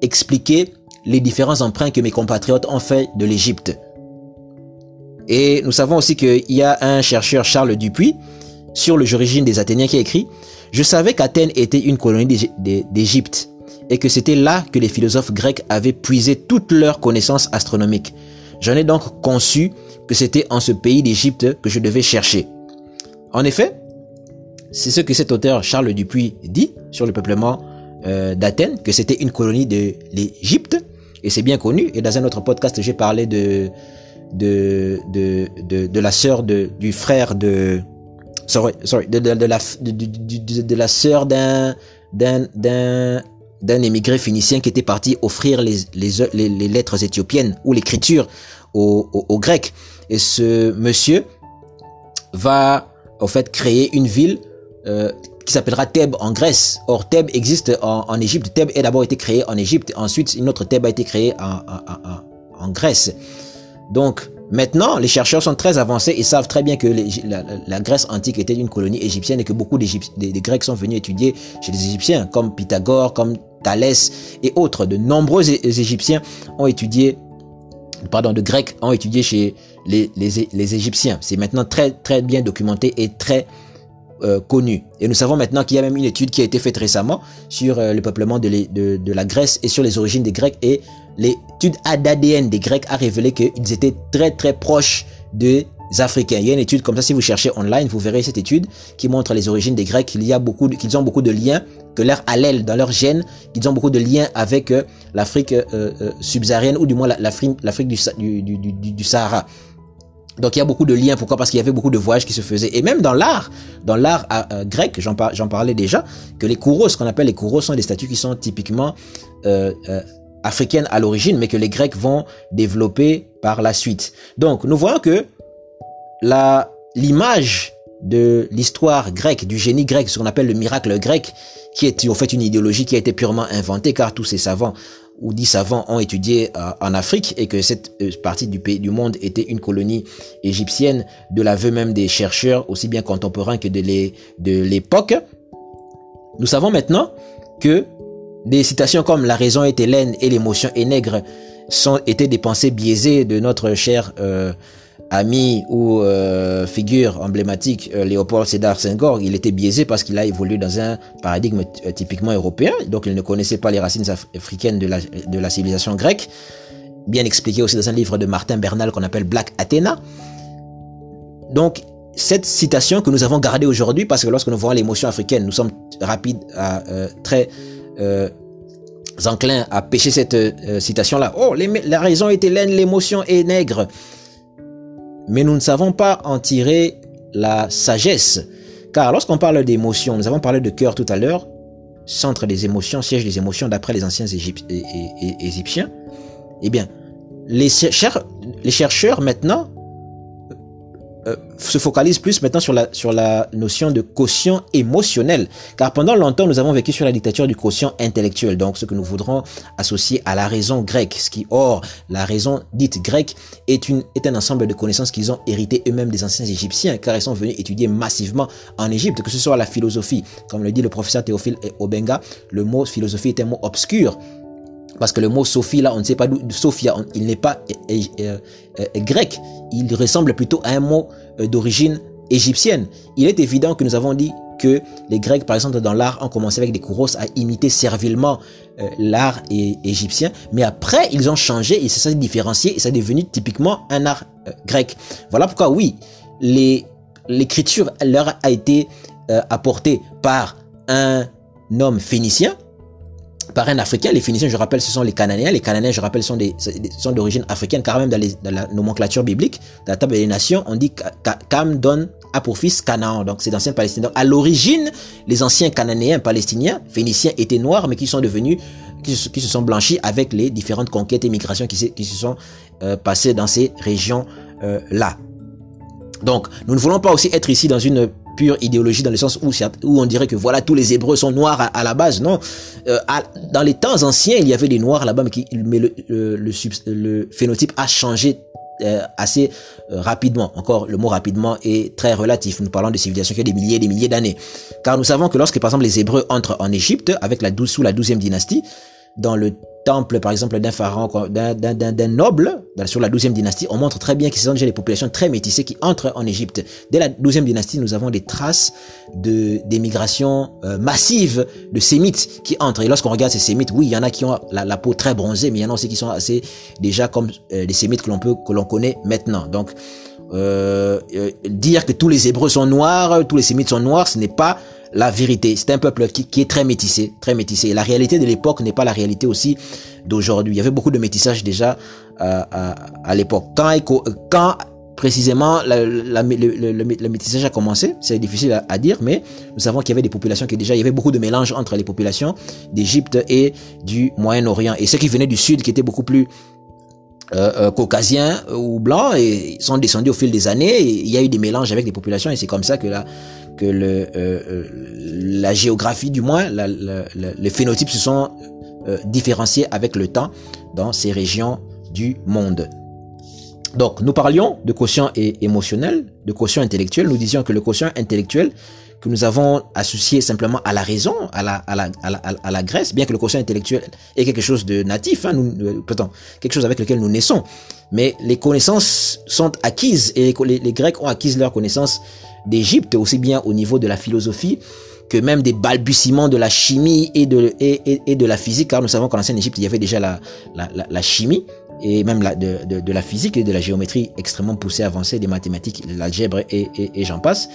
expliquer les différents emprunts que mes compatriotes ont fait de l'Égypte. Et nous savons aussi qu'il y a un chercheur Charles Dupuis sur l'origine des Athéniens qui a écrit Je savais qu'Athènes était une colonie d'Égypte et que c'était là que les philosophes grecs avaient puisé toutes leurs connaissances astronomiques. J'en ai donc conçu que c'était en ce pays d'Égypte que je devais chercher. En effet, c'est ce que cet auteur Charles Dupuis dit sur le peuplement euh, d'Athènes, que c'était une colonie de l'Égypte, et c'est bien connu. Et dans un autre podcast, j'ai parlé de de, de, de, la sœur du frère de sorry, sorry de, de, la de, de la sœur d'un d'un d'un émigré phénicien qui était parti offrir les, les, lettres éthiopiennes ou l'écriture aux, aux, Grecs. Et ce monsieur va en fait créer une ville euh, qui s'appellera Thèbes en Grèce. Or Thèbes existe en, en Égypte. Thèbes a d'abord été créé en Égypte. Ensuite, une autre Thèbes a été créée en, en, Grèce. Donc maintenant, les chercheurs sont très avancés et savent très bien que la, la, Grèce antique était une colonie égyptienne et que beaucoup des Grecs sont venus étudier chez les Égyptiens, comme Pythagore, comme Thalès et autres. De nombreux Égyptiens ont étudié, pardon, de Grecs ont étudié chez les, Égyptiens. C'est maintenant très très bien documenté et très euh, connu. Et nous savons maintenant qu'il y a même une étude qui a été faite récemment sur euh, le peuplement de, la Grèce et sur les origines des Grecs. Et l'étude d'ADN des Grecs a révélé qu'ils étaient très très proches des Africains. Il y a une étude comme ça, si vous cherchez online, vous verrez cette étude qui montre les origines des Grecs. Y qu'ils ont beaucoup de liens, que leur allèle dans leur gène, qu'ils ont beaucoup de liens avec euh, l'Afrique subsaharienne ou du moins l'Afrique du, du, Sahara. Donc il y a beaucoup de liens. Pourquoi? Parce qu'il y avait beaucoup de voyages qui se faisaient. Et même dans l'art, dans l'art euh, euh, grec, j'en par, parlais déjà, que les kouros, ce qu'on appelle les kouros, sont des statues qui sont typiquement euh, euh, africaines à l'origine, mais que les Grecs vont développer par la suite. Donc nous voyons que la l'image de l'histoire grecque, du génie grec, ce qu'on appelle le miracle grec, qui est en fait une idéologie qui a été purement inventée, car tous ces savants ou dix savants ont étudié euh, en Afrique et que cette euh, partie du pays du monde était une colonie égyptienne de l'aveu même des chercheurs aussi bien contemporains que de l'époque. Nous savons maintenant que des citations comme la raison est hélène et l'émotion est nègre sont étaient des pensées biaisées de notre cher euh, ami ou euh, figure emblématique euh, Léopold Sédar Senghor, il était biaisé parce qu'il a évolué dans un paradigme euh, typiquement européen, donc il ne connaissait pas les racines africaines de la, de la civilisation grecque, bien expliqué aussi dans un livre de Martin Bernal qu'on appelle Black Athena. Donc cette citation que nous avons gardée aujourd'hui, parce que lorsque nous voyons l'émotion africaine, nous sommes rapides, à, très enclins à pêcher cette citation-là. Oh, la raison est hélène, l'émotion est nègre mais nous ne savons pas en tirer la sagesse. Car lorsqu'on parle d'émotions, nous avons parlé de cœur tout à l'heure, centre des émotions, siège des émotions d'après les anciens Égyptiens. Eh bien, les, les chercheurs maintenant euh, se focalise plus maintenant sur la, sur la notion de quotient émotionnel. Car pendant longtemps, nous avons vécu sur la dictature du quotient intellectuel. Donc, ce que nous voudrons associer à la raison grecque. Ce qui, or, la raison dite grecque est, une, est un ensemble de connaissances qu'ils ont hérité eux-mêmes des anciens Égyptiens, car ils sont venus étudier massivement en Égypte, que ce soit la philosophie. Comme le dit le professeur Théophile Obenga, le mot philosophie est un mot obscur parce que le mot Sophie, là, on ne sait pas d'où, Sophia, il n'est pas euh, euh, euh, grec. Il ressemble plutôt à un mot d'origine égyptienne. Il est évident que nous avons dit que les Grecs, par exemple, dans l'art, ont commencé avec des kouros à imiter servilement l'art égyptien, mais après, ils ont changé et ça s'est différencié et ça est devenu typiquement un art grec. Voilà pourquoi, oui, l'écriture leur a été apportée par un homme phénicien, par un Africain. Les Phéniciens, je rappelle, ce sont les Cananéens. Les Cananéens, je rappelle, sont des, sont d'origine africaine, car même dans, la nomenclature biblique, dans la table des nations, on dit Cam donne a pour fils Canaan. Donc, c'est d'anciens Palestiniens. Donc, à l'origine, les anciens Cananéens palestiniens, Phéniciens, étaient noirs, mais qui sont devenus, qui, se sont blanchis avec les différentes conquêtes et migrations qui, qui se sont euh, passées dans ces régions-là. Euh, Donc, nous ne voulons pas aussi être ici dans une pure idéologie dans le sens où, où on dirait que voilà tous les Hébreux sont noirs à, la base. Non, euh, dans les temps anciens il y avait des noirs là-bas, mais, qui, mais le, le, le, phénotype a changé euh, assez euh, rapidement. Encore, le mot rapidement est très relatif. Nous parlons de civilisation qui a des milliers et des milliers d'années. Car nous savons que lorsque, par exemple, les Hébreux entrent en Égypte avec la sous la douzième dynastie, dans le temple, par exemple, d'un pharaon, d'un noble, sur la 12e dynastie, on montre très bien qu'ils sont déjà des populations très métissées qui entrent en Égypte. Dès la 12e dynastie, nous avons des traces de d'émigration euh, massive de sémites qui entrent. Et lorsqu'on regarde ces sémites, oui, il y en a qui ont la, peau très bronzée, mais il y en a aussi qui sont assez déjà comme euh, des sémites que l'on peut que l'on connaît maintenant. Donc euh, dire que tous les Hébreux sont noirs, tous les sémites sont noirs, ce n'est pas la vérité. C'est un peuple qui, est très métissé, très métissé. La réalité de l'époque n'est pas la réalité aussi d'aujourd'hui. Il y avait beaucoup de métissage déjà euh, à, l'époque. Quand, précisément le, métissage a commencé, c'est difficile à, dire, mais nous savons qu'il y avait des populations qui déjà, il y avait beaucoup de mélange entre les populations d'Égypte et du Moyen-Orient. Et ceux qui venaient du sud, qui étaient beaucoup plus euh, euh, caucasiens ou blancs et sont descendus au fil des années. Il y a eu des mélanges avec des populations et c'est comme ça que la que le euh, la géographie du moins les phénotypes se sont différenciés avec le temps dans ces régions du monde. Donc nous parlions de quotient émotionnel, de quotient intellectuel. Nous disions que le quotient intellectuel que nous avons associé simplement à la raison, à la, Grèce, bien que le quotient intellectuel est quelque chose de natif, hein, euh, quelque chose avec lequel nous naissons. Mais les connaissances sont acquises et les, les, Grecs ont acquis leurs connaissances d'Égypte, aussi bien au niveau de la philosophie que même des balbutiements de la chimie et de, et, et, de la physique, car nous savons qu'en ancienne Égypte, il y avait déjà la, la, la, chimie et même la, de, de, la physique et de la géométrie extrêmement poussée, avancée, des mathématiques, l'algèbre et, et, j'en passe.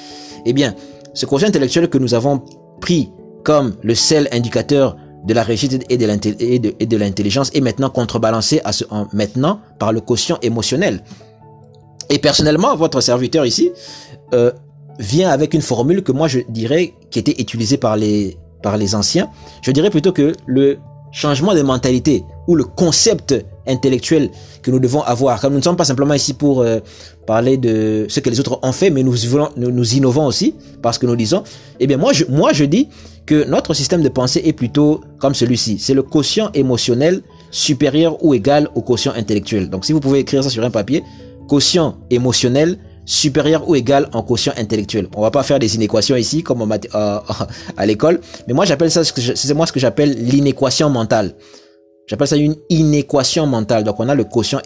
Eh bien, ce quotient intellectuel que nous avons pris comme le seul indicateur de la réussite et de l'intelligence est maintenant contrebalancé à ce, maintenant par le quotient émotionnel. Et personnellement, votre serviteur ici euh, vient avec une formule que moi je dirais qui était utilisée par les par les anciens. Je dirais plutôt que le changement de mentalité ou le concept intellectuel que nous devons avoir. Comme nous ne sommes pas simplement ici pour euh, parler de ce que les autres ont fait, mais nous, nous, nous, innovons aussi parce que nous disons, eh bien moi je, moi je dis que notre système de pensée est plutôt comme celui-ci. C'est le quotient émotionnel supérieur ou égal au quotient intellectuel. Donc si vous pouvez écrire ça sur un papier, quotient émotionnel supérieur ou égal en quotient intellectuel. On va pas faire des inéquations ici comme euh, [LAUGHS] à l'école, mais moi j'appelle ça, c'est moi ce que j'appelle l'inéquation mentale. J'appelle ça une inéquation mentale. Donc on a le quotient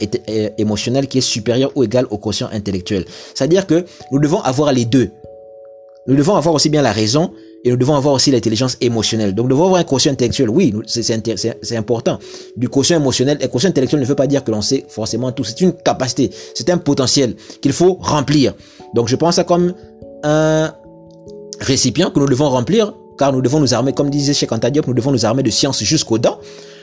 émotionnel qui est supérieur ou égal au quotient intellectuel. C'est-à-dire que nous devons avoir les deux. Nous devons avoir aussi bien la raison et nous devons avoir aussi l'intelligence émotionnelle. Donc nous devons avoir un quotient intellectuel. Oui, c'est important. Du quotient émotionnel. Et quotient intellectuel ne veut pas dire que l'on sait forcément tout. C'est une capacité. C'est un potentiel qu'il faut remplir. Donc je pense ça comme un récipient que nous devons remplir car nous devons nous armer, comme disait Cheikh Anta nous devons nous armer de science jusqu'aux dents.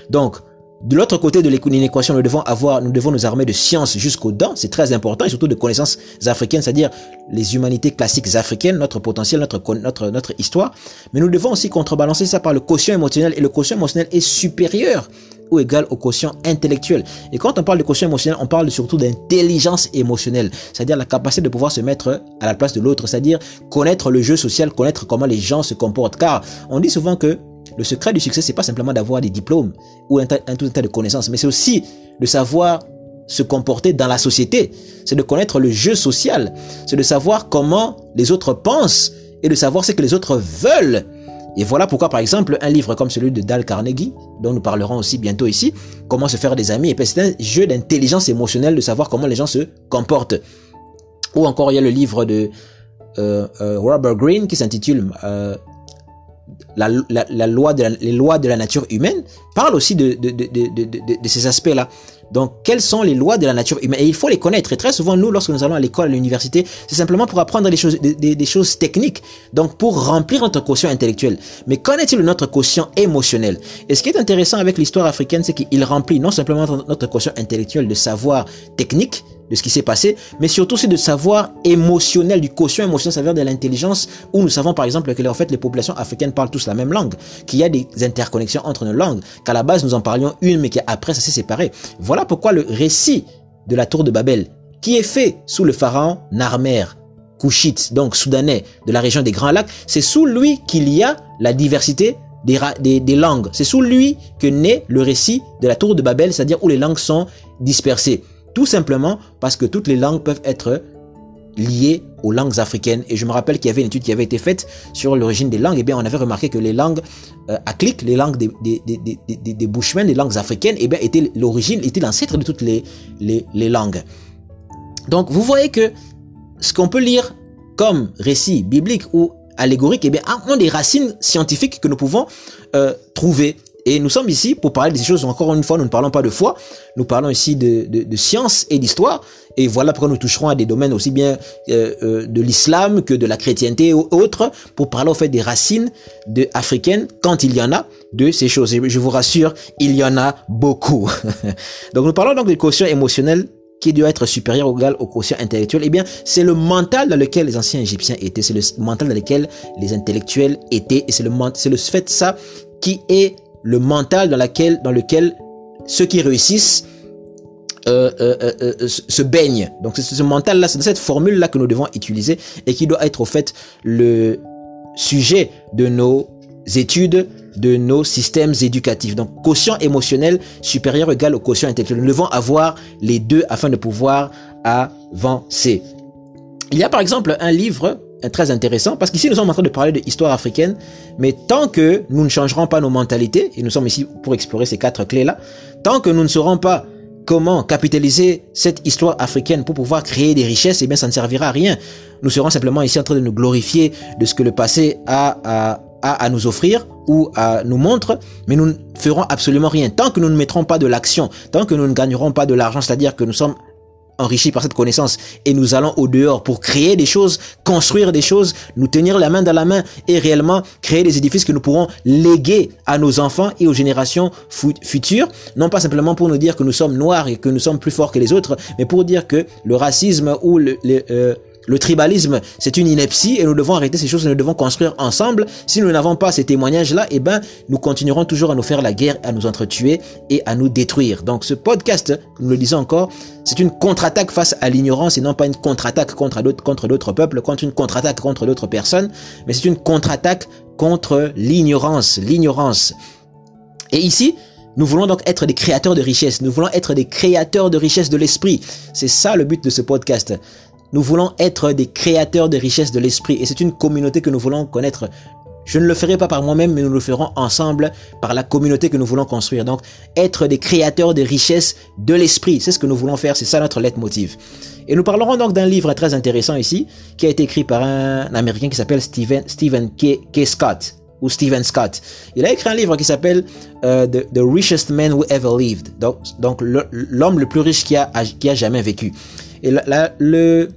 Donc, de l'autre côté de l'équation, nous devons avoir, nous devons nous armer de sciences jusqu'aux dents. C'est très important et surtout de connaissances africaines, c'est-à-dire les humanités classiques africaines, notre potentiel, notre, notre, notre histoire. Mais nous devons aussi contrebalancer ça par le quotient émotionnel et le quotient émotionnel est supérieur ou égal au quotient intellectuel. Et quand on parle de quotient émotionnel, on parle surtout d'intelligence émotionnelle, c'est-à-dire la capacité de pouvoir se mettre à la place de l'autre, c'est-à-dire connaître le jeu social, connaître comment les gens se comportent. Car on dit souvent que le secret du succès, c'est pas simplement d'avoir des diplômes ou un, tout un tas de connaissances, mais c'est aussi de savoir se comporter dans la société. C'est de connaître le jeu social. C'est de savoir comment les autres pensent et de savoir ce que les autres veulent. Et voilà pourquoi, par exemple, un livre comme celui de Dal Carnegie, dont nous parlerons aussi bientôt ici, Comment se faire des amis, et c'est un jeu d'intelligence émotionnelle de savoir comment les gens se comportent. Ou encore, il y a le livre de Robert Greene qui s'intitule la, la, loi de les lois de la nature humaine parle aussi de, de, de, de, de ces aspects-là. Donc, quelles sont les lois de la nature humaine? Et il faut les connaître. Et très souvent, nous, lorsque nous allons à l'école, à l'université, c'est simplement pour apprendre des choses, des, des, choses techniques. Donc, pour remplir notre quotient intellectuel. Mais qu'en est-il de notre quotient émotionnel? Et ce qui est intéressant avec l'histoire africaine, c'est qu'il remplit non simplement notre quotient intellectuel de savoir technique, de ce qui s'est passé, mais surtout c'est de savoir émotionnel, du quotient émotionnel, ça veut dire de l'intelligence, où nous savons par exemple que en fait les populations africaines parlent tous la même langue, qu'il y a des interconnexions entre nos langues, qu'à la base nous en parlions une, mais qu'après ça s'est séparé. Voilà pourquoi le récit de la tour de Babel, qui est fait sous le pharaon Narmer, Couchite, donc soudanais, de la région des Grands Lacs, c'est sous lui qu'il y a la diversité des langues. C'est sous lui que naît le récit de la tour de Babel, c'est-à-dire où les langues sont dispersées. Tout simplement parce que toutes les langues peuvent être liées aux langues africaines. Et je me rappelle qu'il y avait une étude qui avait été faite sur l'origine des langues. Et eh bien, on avait remarqué que les langues euh, les langues des, des, Bushmen, les langues africaines, et eh bien, étaient l'origine, étaient l'ancêtre de toutes les, langues. Donc, vous voyez que ce qu'on peut lire comme récit biblique ou allégorique, eh bien, ont des racines scientifiques que nous pouvons euh, trouver. Et nous sommes ici pour parler de ces choses. Encore une fois, nous ne parlons pas de foi, nous parlons ici de, science et d'histoire. Et voilà pourquoi nous toucherons à des domaines aussi bien euh, euh, de l'islam que de la chrétienté ou autres, pour parler au fait des racines africaines, quand il y en a, de ces choses. Et je vous rassure, il y en a beaucoup. [LAUGHS] donc nous parlons donc des quotient émotionnel qui doit être supérieur ou égal au quotient intellectuel, eh bien, c'est le mental dans lequel les anciens Égyptiens étaient, c'est le mental dans lequel les intellectuels étaient, et c'est le, c'est le fait ça qui est le mental dans, lequel ceux qui réussissent euh, euh, euh, se baignent. Donc c'est ce mental-là, c'est cette formule-là que nous devons utiliser et qui doit être au fait le sujet de nos études, de nos systèmes éducatifs. Donc quotient émotionnel supérieur égal au quotient intellectuel. Nous devons avoir les deux afin de pouvoir avancer. Il y a par exemple un livre très intéressant parce qu'ici nous sommes en train de parler de histoire africaine, mais tant que nous ne changerons pas nos mentalités, et nous sommes ici pour explorer ces quatre clés-là, tant que nous ne saurons pas comment capitaliser cette histoire africaine pour pouvoir créer des richesses, eh bien ça ne servira à rien. Nous serons simplement ici en train de nous glorifier de ce que le passé a à, a à nous offrir ou à nous montre, mais nous ne ferons absolument rien. Tant que nous ne mettrons pas de l'action, tant que nous ne gagnerons pas de l'argent, c'est-à-dire que nous sommes enrichis par cette connaissance. Et nous allons au dehors pour créer des choses, construire des choses, nous tenir la main dans la main et réellement créer des édifices que nous pourrons léguer à nos enfants et aux générations futures, non pas simplement pour nous dire que nous sommes noirs et que nous sommes plus forts que les autres, mais pour dire que le racisme ou le, euh, le tribalisme, c'est une ineptie et nous devons arrêter ces choses, nous devons construire ensemble. Si nous n'avons pas ces témoignages-là, eh ben, nous continuerons toujours à nous faire la guerre, à nous entretuer et à nous détruire. Donc, ce podcast, nous le disons encore, c'est une contre-attaque face à l'ignorance et non pas une contre-attaque contre d'autres, contre d'autres peuples, contre une contre-attaque contre d'autres personnes, mais c'est une contre-attaque contre l'ignorance, l'ignorance. Et ici, nous voulons donc être des créateurs de richesses. Nous voulons être des créateurs de richesses de l'esprit. C'est ça le but de ce podcast. Nous voulons être des créateurs de richesses de l'esprit et c'est une communauté que nous voulons connaître. Je ne le ferai pas par moi-même, mais nous le ferons ensemble par la communauté que nous voulons construire. Donc, être des créateurs de richesses de l'esprit, c'est ce que nous voulons faire, c'est ça notre leitmotiv. Et nous parlerons donc d'un livre très intéressant ici, qui a été écrit par un Américain qui s'appelle Stephen, Stephen K, Scott ou Stephen Scott. Il a écrit un livre qui s'appelle euh, the, Richest Man Who Ever Lived. Donc, donc l'homme le, plus riche qui a, qui a jamais vécu. Et la, le,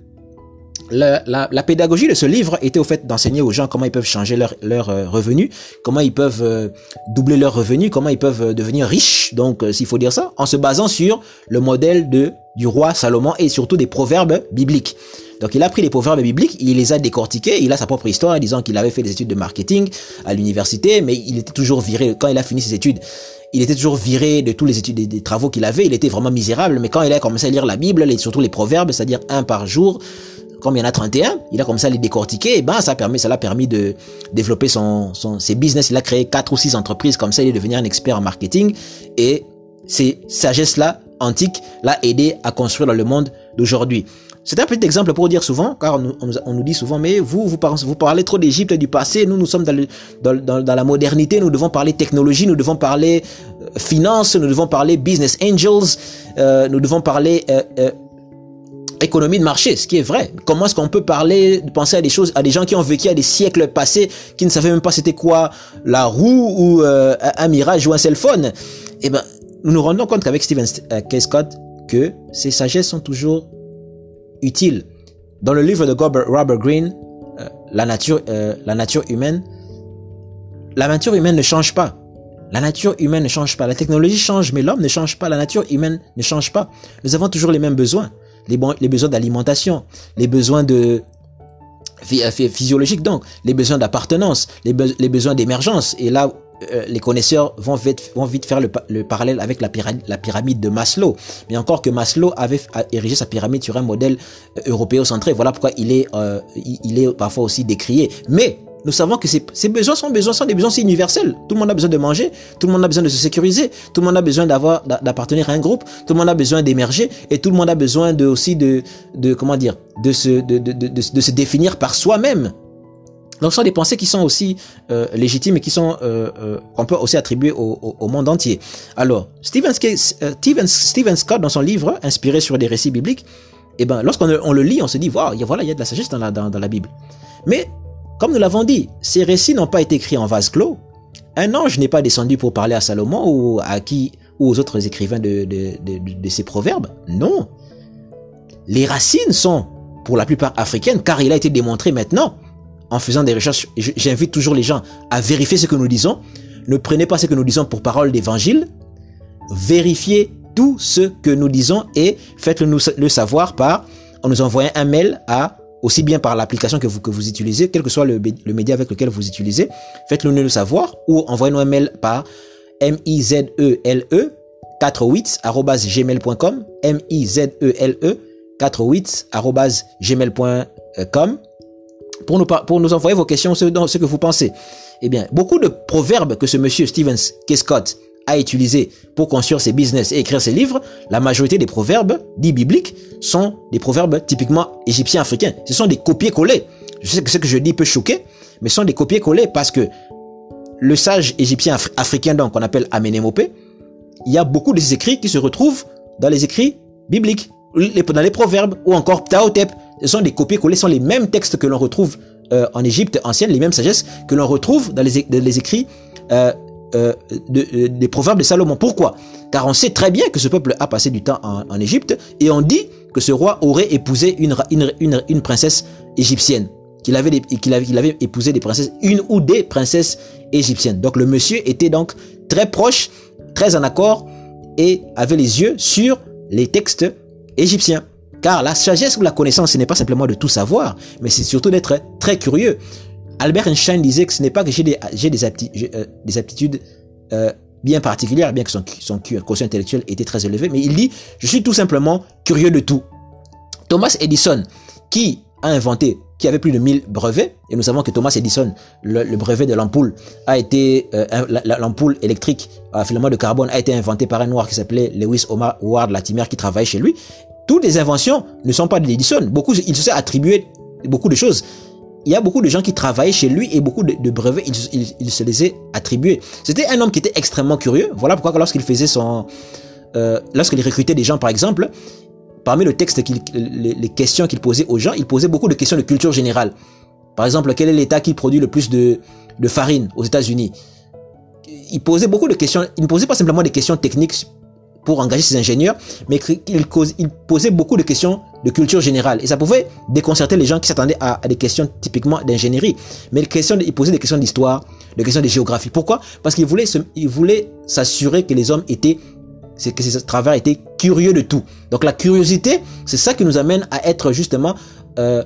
la, la, pédagogie de ce livre était au fait d'enseigner aux gens comment ils peuvent changer leur, leur euh, revenu, comment ils peuvent euh, doubler leurs revenus, comment ils peuvent euh, devenir riches, donc s'il faut dire ça, en se basant sur le modèle de du roi Salomon et surtout des proverbes bibliques. Donc il a pris les proverbes bibliques, il les a décortiqués, il a sa propre histoire, disant qu'il avait fait des études de marketing à l'université, mais il était toujours viré quand il a fini ses études il était toujours viré de tous les études, des, travaux qu'il avait, il était vraiment misérable, mais quand il a commencé à lire la Bible, surtout les proverbes, c'est-à-dire un par jour, comme il y en a 31, il a commencé à les décortiquer, et ben ça permet, ça l'a permis de développer son, son, ses business, il a créé quatre ou six entreprises comme ça, il est devenu un expert en marketing, et ces sagesses-là, antiques, l'a aidé à construire dans le monde d'aujourd'hui. C'est un petit exemple pour dire souvent, car on, nous dit souvent, mais vous, vous, parlez, trop d'Égypte et du passé, nous, nous sommes dans, dans, dans, la modernité, nous devons parler technologie, nous devons parler euh, finance, nous devons parler business angels, euh, nous devons parler euh, économie de marché, ce qui est vrai. Comment est-ce qu'on peut parler, penser à des choses, à des gens qui ont vécu à des siècles passés, qui ne savaient même pas c'était quoi la roue ou euh, un mirage ou un cell phone Eh ben, nous nous rendons compte qu'avec Stephen euh, K. Scott, que ces sagesses sont toujours utiles. Dans le livre de Robert Greene, euh, la nature, la nature humaine, la nature humaine ne change pas. La nature humaine ne change pas. La technologie change, mais l'homme ne change pas. La nature humaine ne change pas. Nous avons toujours les mêmes besoins. Les, besoins d'alimentation, les besoins de euh, physiologiques donc, les besoins d'appartenance, les, besoins d'émergence. Et là, euh, les connaisseurs vont vite, faire le, le parallèle avec la pyramide, la pyramide, de Maslow. Mais encore que Maslow avait érigé sa pyramide sur un modèle euh, européocentré. Voilà pourquoi il est, il est parfois aussi décrié. Mais nous savons que ces, ces, besoins sont sont des besoins universels. Tout le monde a besoin de manger, tout le monde a besoin de se sécuriser, tout le monde a besoin d'avoir d'appartenir à un groupe, tout le monde a besoin d'émerger et tout le monde a besoin de aussi de de comment dire de se de, de, de, de se définir par soi-même. Donc ce sont des pensées qui sont aussi euh, légitimes et qui sont euh, euh, qu'on peut aussi attribuer au, au, au, monde entier. Alors Stephen, euh, Scott dans son livre inspiré sur des récits bibliques, eh ben lorsqu'on on le lit, on se dit voilà, il y a de la sagesse dans la dans la Bible. Mais comme nous l'avons dit, ces récits n'ont pas été écrits en vase clos. Un ange n'est pas descendu pour parler à Salomon ou à qui ou aux autres écrivains de, ces proverbes. Non. Les racines sont pour la plupart africaines car il a été démontré maintenant en faisant des recherches. J'invite toujours les gens à vérifier ce que nous disons. Ne prenez pas ce que nous disons pour parole d'évangile. Vérifiez tout ce que nous disons et faites-le nous le savoir par en nous envoyant un mail à aussi bien par l'application que vous, que vous utilisez, quel que soit le, média avec lequel vous utilisez, faites-le nous le savoir ou envoyez-nous un mail par M-I-Z-E-L-E 48 M-I-Z-E-L-E 48 gmail.com pour nous, pour nous envoyer vos questions, ce, ce que vous pensez. Eh bien, beaucoup de proverbes que ce monsieur Stevens K. Scott a utilisé pour construire ses business et écrire ses livres, la majorité des proverbes dits bibliques sont des proverbes typiquement égyptiens africains. Ce sont des copier-coller. Je sais que ce que je dis peut choquer, mais ce sont des copier-coller parce que le sage égyptien africain donc qu'on appelle Amenemopé, il y a beaucoup de ses écrits qui se retrouvent dans les écrits bibliques, dans les proverbes ou encore Ptahotep. Ce sont des copier-coller, ce sont les mêmes textes que l'on retrouve euh, en Égypte ancienne, les mêmes sagesses que l'on retrouve dans les, dans les écrits euh, euh, de, des proverbes de Salomon. Pourquoi? Car on sait très bien que ce peuple a passé du temps en, Égypte et on dit que ce roi aurait épousé une, princesse égyptienne. Qu'il avait épousé des princesses, une ou des princesses égyptiennes. Donc le monsieur était donc très proche, très en accord et avait les yeux sur les textes égyptiens. Car la sagesse ou la connaissance, ce n'est pas simplement de tout savoir, mais c'est surtout d'être très curieux. Albert Einstein disait que ce n'est pas que j'ai des, euh, des, aptitudes euh, bien particulières, bien que son, son quotient intellectuel était très élevé, mais il dit, je suis tout simplement curieux de tout. Thomas Edison, qui a inventé, qui avait plus de 1000 brevets, et nous savons que Thomas Edison, le, brevet de l'ampoule, a été, euh, l'ampoule électrique à filament de carbone a été inventé par un noir qui s'appelait Lewis Omar Ward Latimer qui travaille chez lui. Toutes les inventions ne sont pas d'Edison. Beaucoup, il se s'est attribué beaucoup de choses il y a beaucoup de gens qui travaillaient chez lui et beaucoup de, brevets, il, se les a attribués. C'était un homme qui était extrêmement curieux. Voilà pourquoi lorsqu'il faisait son... Euh, lorsqu'il recrutait des gens, par exemple, parmi le texte, les, questions qu'il posait aux gens, il posait beaucoup de questions de culture générale. Par exemple, quel est l'État qui produit le plus de farine aux États-Unis? Il posait beaucoup de questions. Il ne posait pas simplement des questions techniques pour engager ses ingénieurs, mais il, posait beaucoup de questions de culture générale. Et ça pouvait déconcerter les gens qui s'attendaient à, des questions typiquement d'ingénierie. Mais il posait des questions d'histoire, des questions de géographie. Pourquoi? Parce qu'il voulait, il voulait s'assurer que les hommes étaient, que ces travailleurs étaient curieux de tout. Donc la curiosité, c'est ça qui nous amène à être justement euh,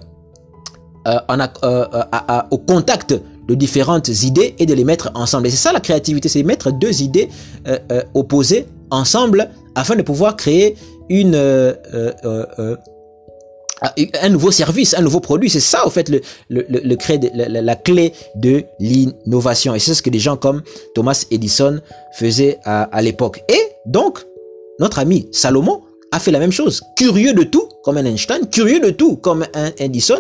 euh, euh, au contact de différentes idées et de les mettre ensemble. Et c'est ça la créativité, c'est mettre deux idées opposées ensemble afin de pouvoir créer une un nouveau service, un nouveau produit. C'est ça, au fait, le, le, le, la, la, clé de l'innovation. Et c'est ce que des gens comme Thomas Edison faisaient à, l'époque. Et donc, notre ami Salomon a fait la même chose. Curieux de tout, comme un Einstein, curieux de tout, comme un Edison.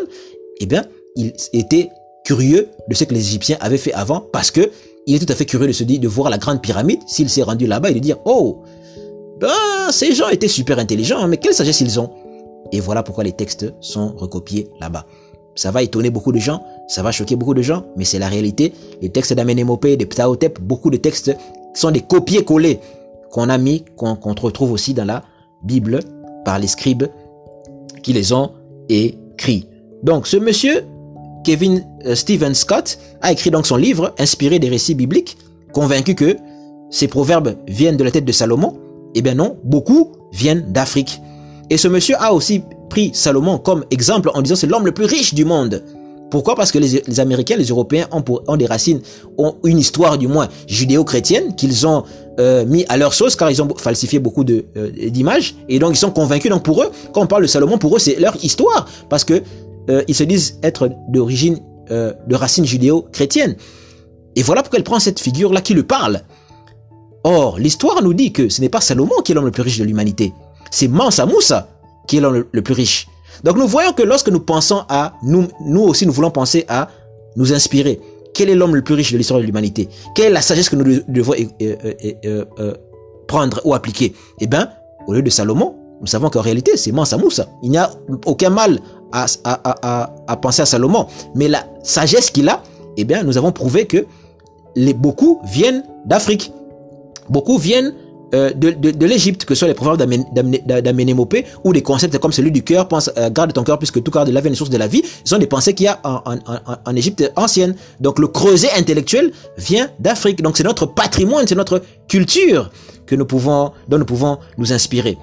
Eh bien, il était curieux de ce que les Égyptiens avaient fait avant parce que il est tout à fait curieux de se dire, de voir la grande pyramide, s'il s'est rendu là-bas et de dire, oh, ben, ces gens étaient super intelligents, mais quelle sagesse ils ont Et voilà pourquoi les textes sont recopiés là-bas. Ça va étonner beaucoup de gens, ça va choquer beaucoup de gens, mais c'est la réalité. Les textes d'Amenemopé, de Ptahotep, beaucoup de textes sont des copier-coller qu'on a mis, qu'on retrouve aussi dans la Bible par les scribes qui les ont écrits. Donc ce monsieur, Kevin euh, Stephen Scott, a écrit donc son livre inspiré des récits bibliques, convaincu que ces proverbes viennent de la tête de Salomon. Eh bien non, beaucoup viennent d'Afrique. Et ce monsieur a aussi pris Salomon comme exemple en disant c'est l'homme le plus riche du monde. Pourquoi? Parce que les, Américains, les Européens ont, ont, des racines, ont une histoire du moins judéo-chrétienne qu'ils ont euh, mis à leur sauce car ils ont falsifié beaucoup euh, d'images et donc ils sont convaincus. Donc pour eux, quand on parle de Salomon, pour eux c'est leur histoire parce que euh, ils se disent être d'origine, de racines judéo-chrétiennes. Et voilà pourquoi elle prend cette figure-là qui le parle. Or, l'histoire nous dit que ce n'est pas Salomon qui est l'homme le plus riche de l'humanité, c'est Mansa Moussa qui est l'homme le plus riche. Donc nous voyons que lorsque nous pensons à nous, nous aussi nous voulons penser à nous inspirer. Quel est l'homme le plus riche de l'histoire de l'humanité? Quelle est la sagesse que nous devons euh, euh, euh, prendre ou appliquer? Eh bien, au lieu de Salomon, nous savons qu'en réalité, c'est Mansa Moussa. Il n'y a aucun mal à, à, penser à Salomon. Mais la sagesse qu'il a, eh bien, nous avons prouvé que les, beaucoup viennent d'Afrique. Beaucoup viennent euh, de, l'Égypte, que ce soit les proverbes d'Amenemopé ou des concepts comme celui du cœur, pense, euh, garde ton cœur puisque tout cœur de la une source de la vie, ce sont des pensées qu'il y a en, en, en, Égypte ancienne. Donc le creuset intellectuel vient d'Afrique. Donc c'est notre patrimoine, c'est notre culture que nous pouvons, dont nous pouvons nous inspirer.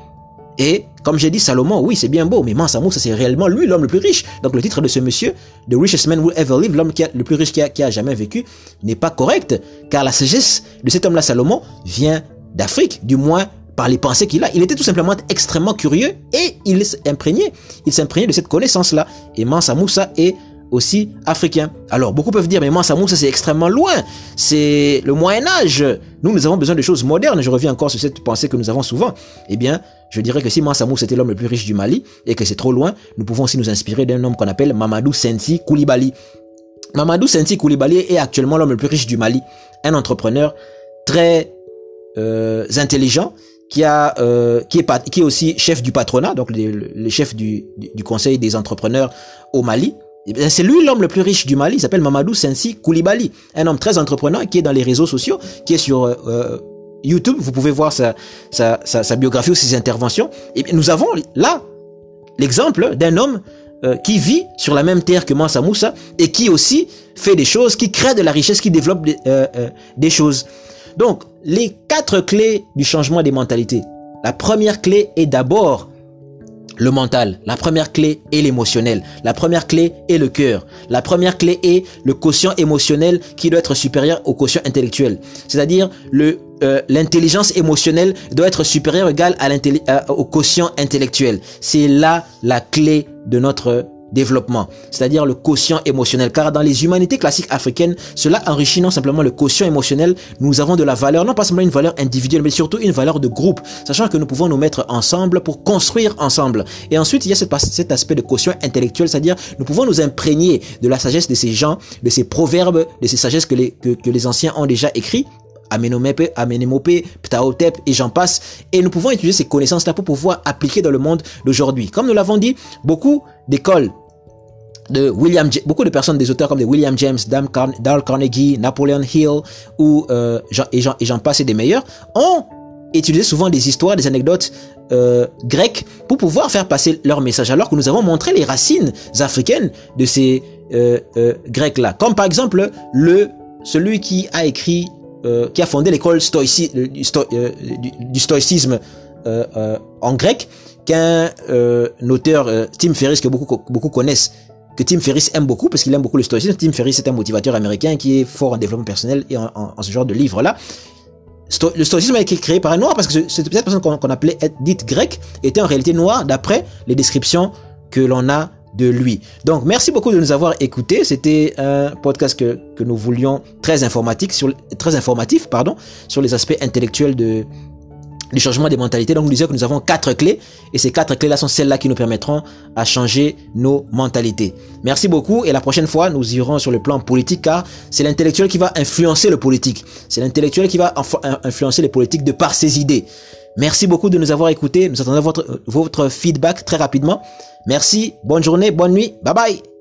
Et comme j'ai dit, Salomon, oui, c'est bien beau, mais Mansa Moussa, c'est réellement lui l'homme le plus riche. Donc le titre de ce monsieur, The Richest Man Who Ever Lived, l'homme le plus riche qui a, qui a jamais vécu, n'est pas correct, car la sagesse de cet homme-là, Salomon, vient d'Afrique, du moins par les pensées qu'il a. Il était tout simplement extrêmement curieux et il s'imprégnait, il s'imprégnait de cette connaissance-là. Et Mansa Moussa est aussi africain. Alors beaucoup peuvent dire mais Mansa Moussa c'est extrêmement loin, c'est le Moyen Âge. Nous nous avons besoin de choses modernes. Je reviens encore sur cette pensée que nous avons souvent. Eh bien, je dirais que si Mansa Moussa était l'homme le plus riche du Mali et que c'est trop loin, nous pouvons aussi nous inspirer d'un homme qu'on appelle Mamadou Sensi Koulibaly. Mamadou Sensi Koulibaly est actuellement l'homme le plus riche du Mali, un entrepreneur très euh, intelligent, qui a euh, qui est qui est aussi chef du patronat, donc le, chef du, du, conseil des entrepreneurs au Mali. Eh c'est lui l'homme le plus riche du Mali. Il s'appelle Mamadou Sensi Koulibaly, un homme très entrepreneur qui est dans les réseaux sociaux, qui est sur euh, YouTube. Vous pouvez voir sa, sa, sa, biographie ou ses interventions. Et nous avons là l'exemple d'un homme euh, qui vit sur la même terre que Mansa Moussa et qui aussi fait des choses, qui crée de la richesse, qui développe des, euh, des choses. Donc, les quatre clés du changement des mentalités. La première clé est d'abord le mental. La première clé est l'émotionnel. La première clé est le cœur. La première clé est le quotient émotionnel qui doit être supérieur au quotient intellectuel. C'est-à-dire le euh, l'intelligence émotionnelle doit être supérieure égale à au quotient intellectuel. C'est là la clé de notre développement, c'est-à-dire le quotient émotionnel. Car dans les humanités classiques africaines, cela enrichit non simplement le quotient émotionnel, nous avons de la valeur, non pas simplement une valeur individuelle, mais surtout une valeur de groupe, sachant que nous pouvons nous mettre ensemble pour construire ensemble. Et ensuite, il y a cet aspect de quotient intellectuel, c'est-à-dire nous pouvons nous imprégner de la sagesse de ces gens, de ces proverbes, de ces sagesses que les, anciens ont déjà écrits, Amenemopé, Ptahotep et j'en passe. Et nous pouvons utiliser ces connaissances-là pour pouvoir appliquer dans le monde d'aujourd'hui. Comme nous l'avons dit, beaucoup d'écoles de William, beaucoup de personnes, des auteurs comme de William James, Dale Carnegie, Napoleon Hill ou euh, et j'en passe des meilleurs, ont utilisé souvent des histoires, des anecdotes euh, grecques pour pouvoir faire passer leur message. Alors que nous avons montré les racines africaines de ces euh, Grecs-là, comme par exemple le celui qui a écrit, qui a fondé l'école stoïci, du, du, stoïcisme en grec, qu'un auteur Tim Ferriss que beaucoup beaucoup connaissent que Tim Ferriss aime beaucoup parce qu'il aime beaucoup le stoïcisme. Tim Ferriss est un motivateur américain qui est fort en développement personnel et en, ce genre de livre-là. le stoïcisme a été créé par un noir parce que cette personne qu'on appelait dite grecque était en réalité noire d'après les descriptions que l'on a de lui. Donc merci beaucoup de nous avoir écoutés. C'était un podcast que, nous voulions très informatique très informatif pardon sur les aspects intellectuels de du changement des mentalités. Donc, nous disons que nous avons quatre clés et ces quatre clés-là sont celles-là qui nous permettront à changer nos mentalités. Merci beaucoup et la prochaine fois, nous irons sur le plan politique car c'est l'intellectuel qui va influencer le politique. C'est l'intellectuel qui va influencer les politiques de par ses idées. Merci beaucoup de nous avoir écoutés. Nous attendons votre, votre feedback très rapidement. Merci. Bonne journée. Bonne nuit. Bye bye.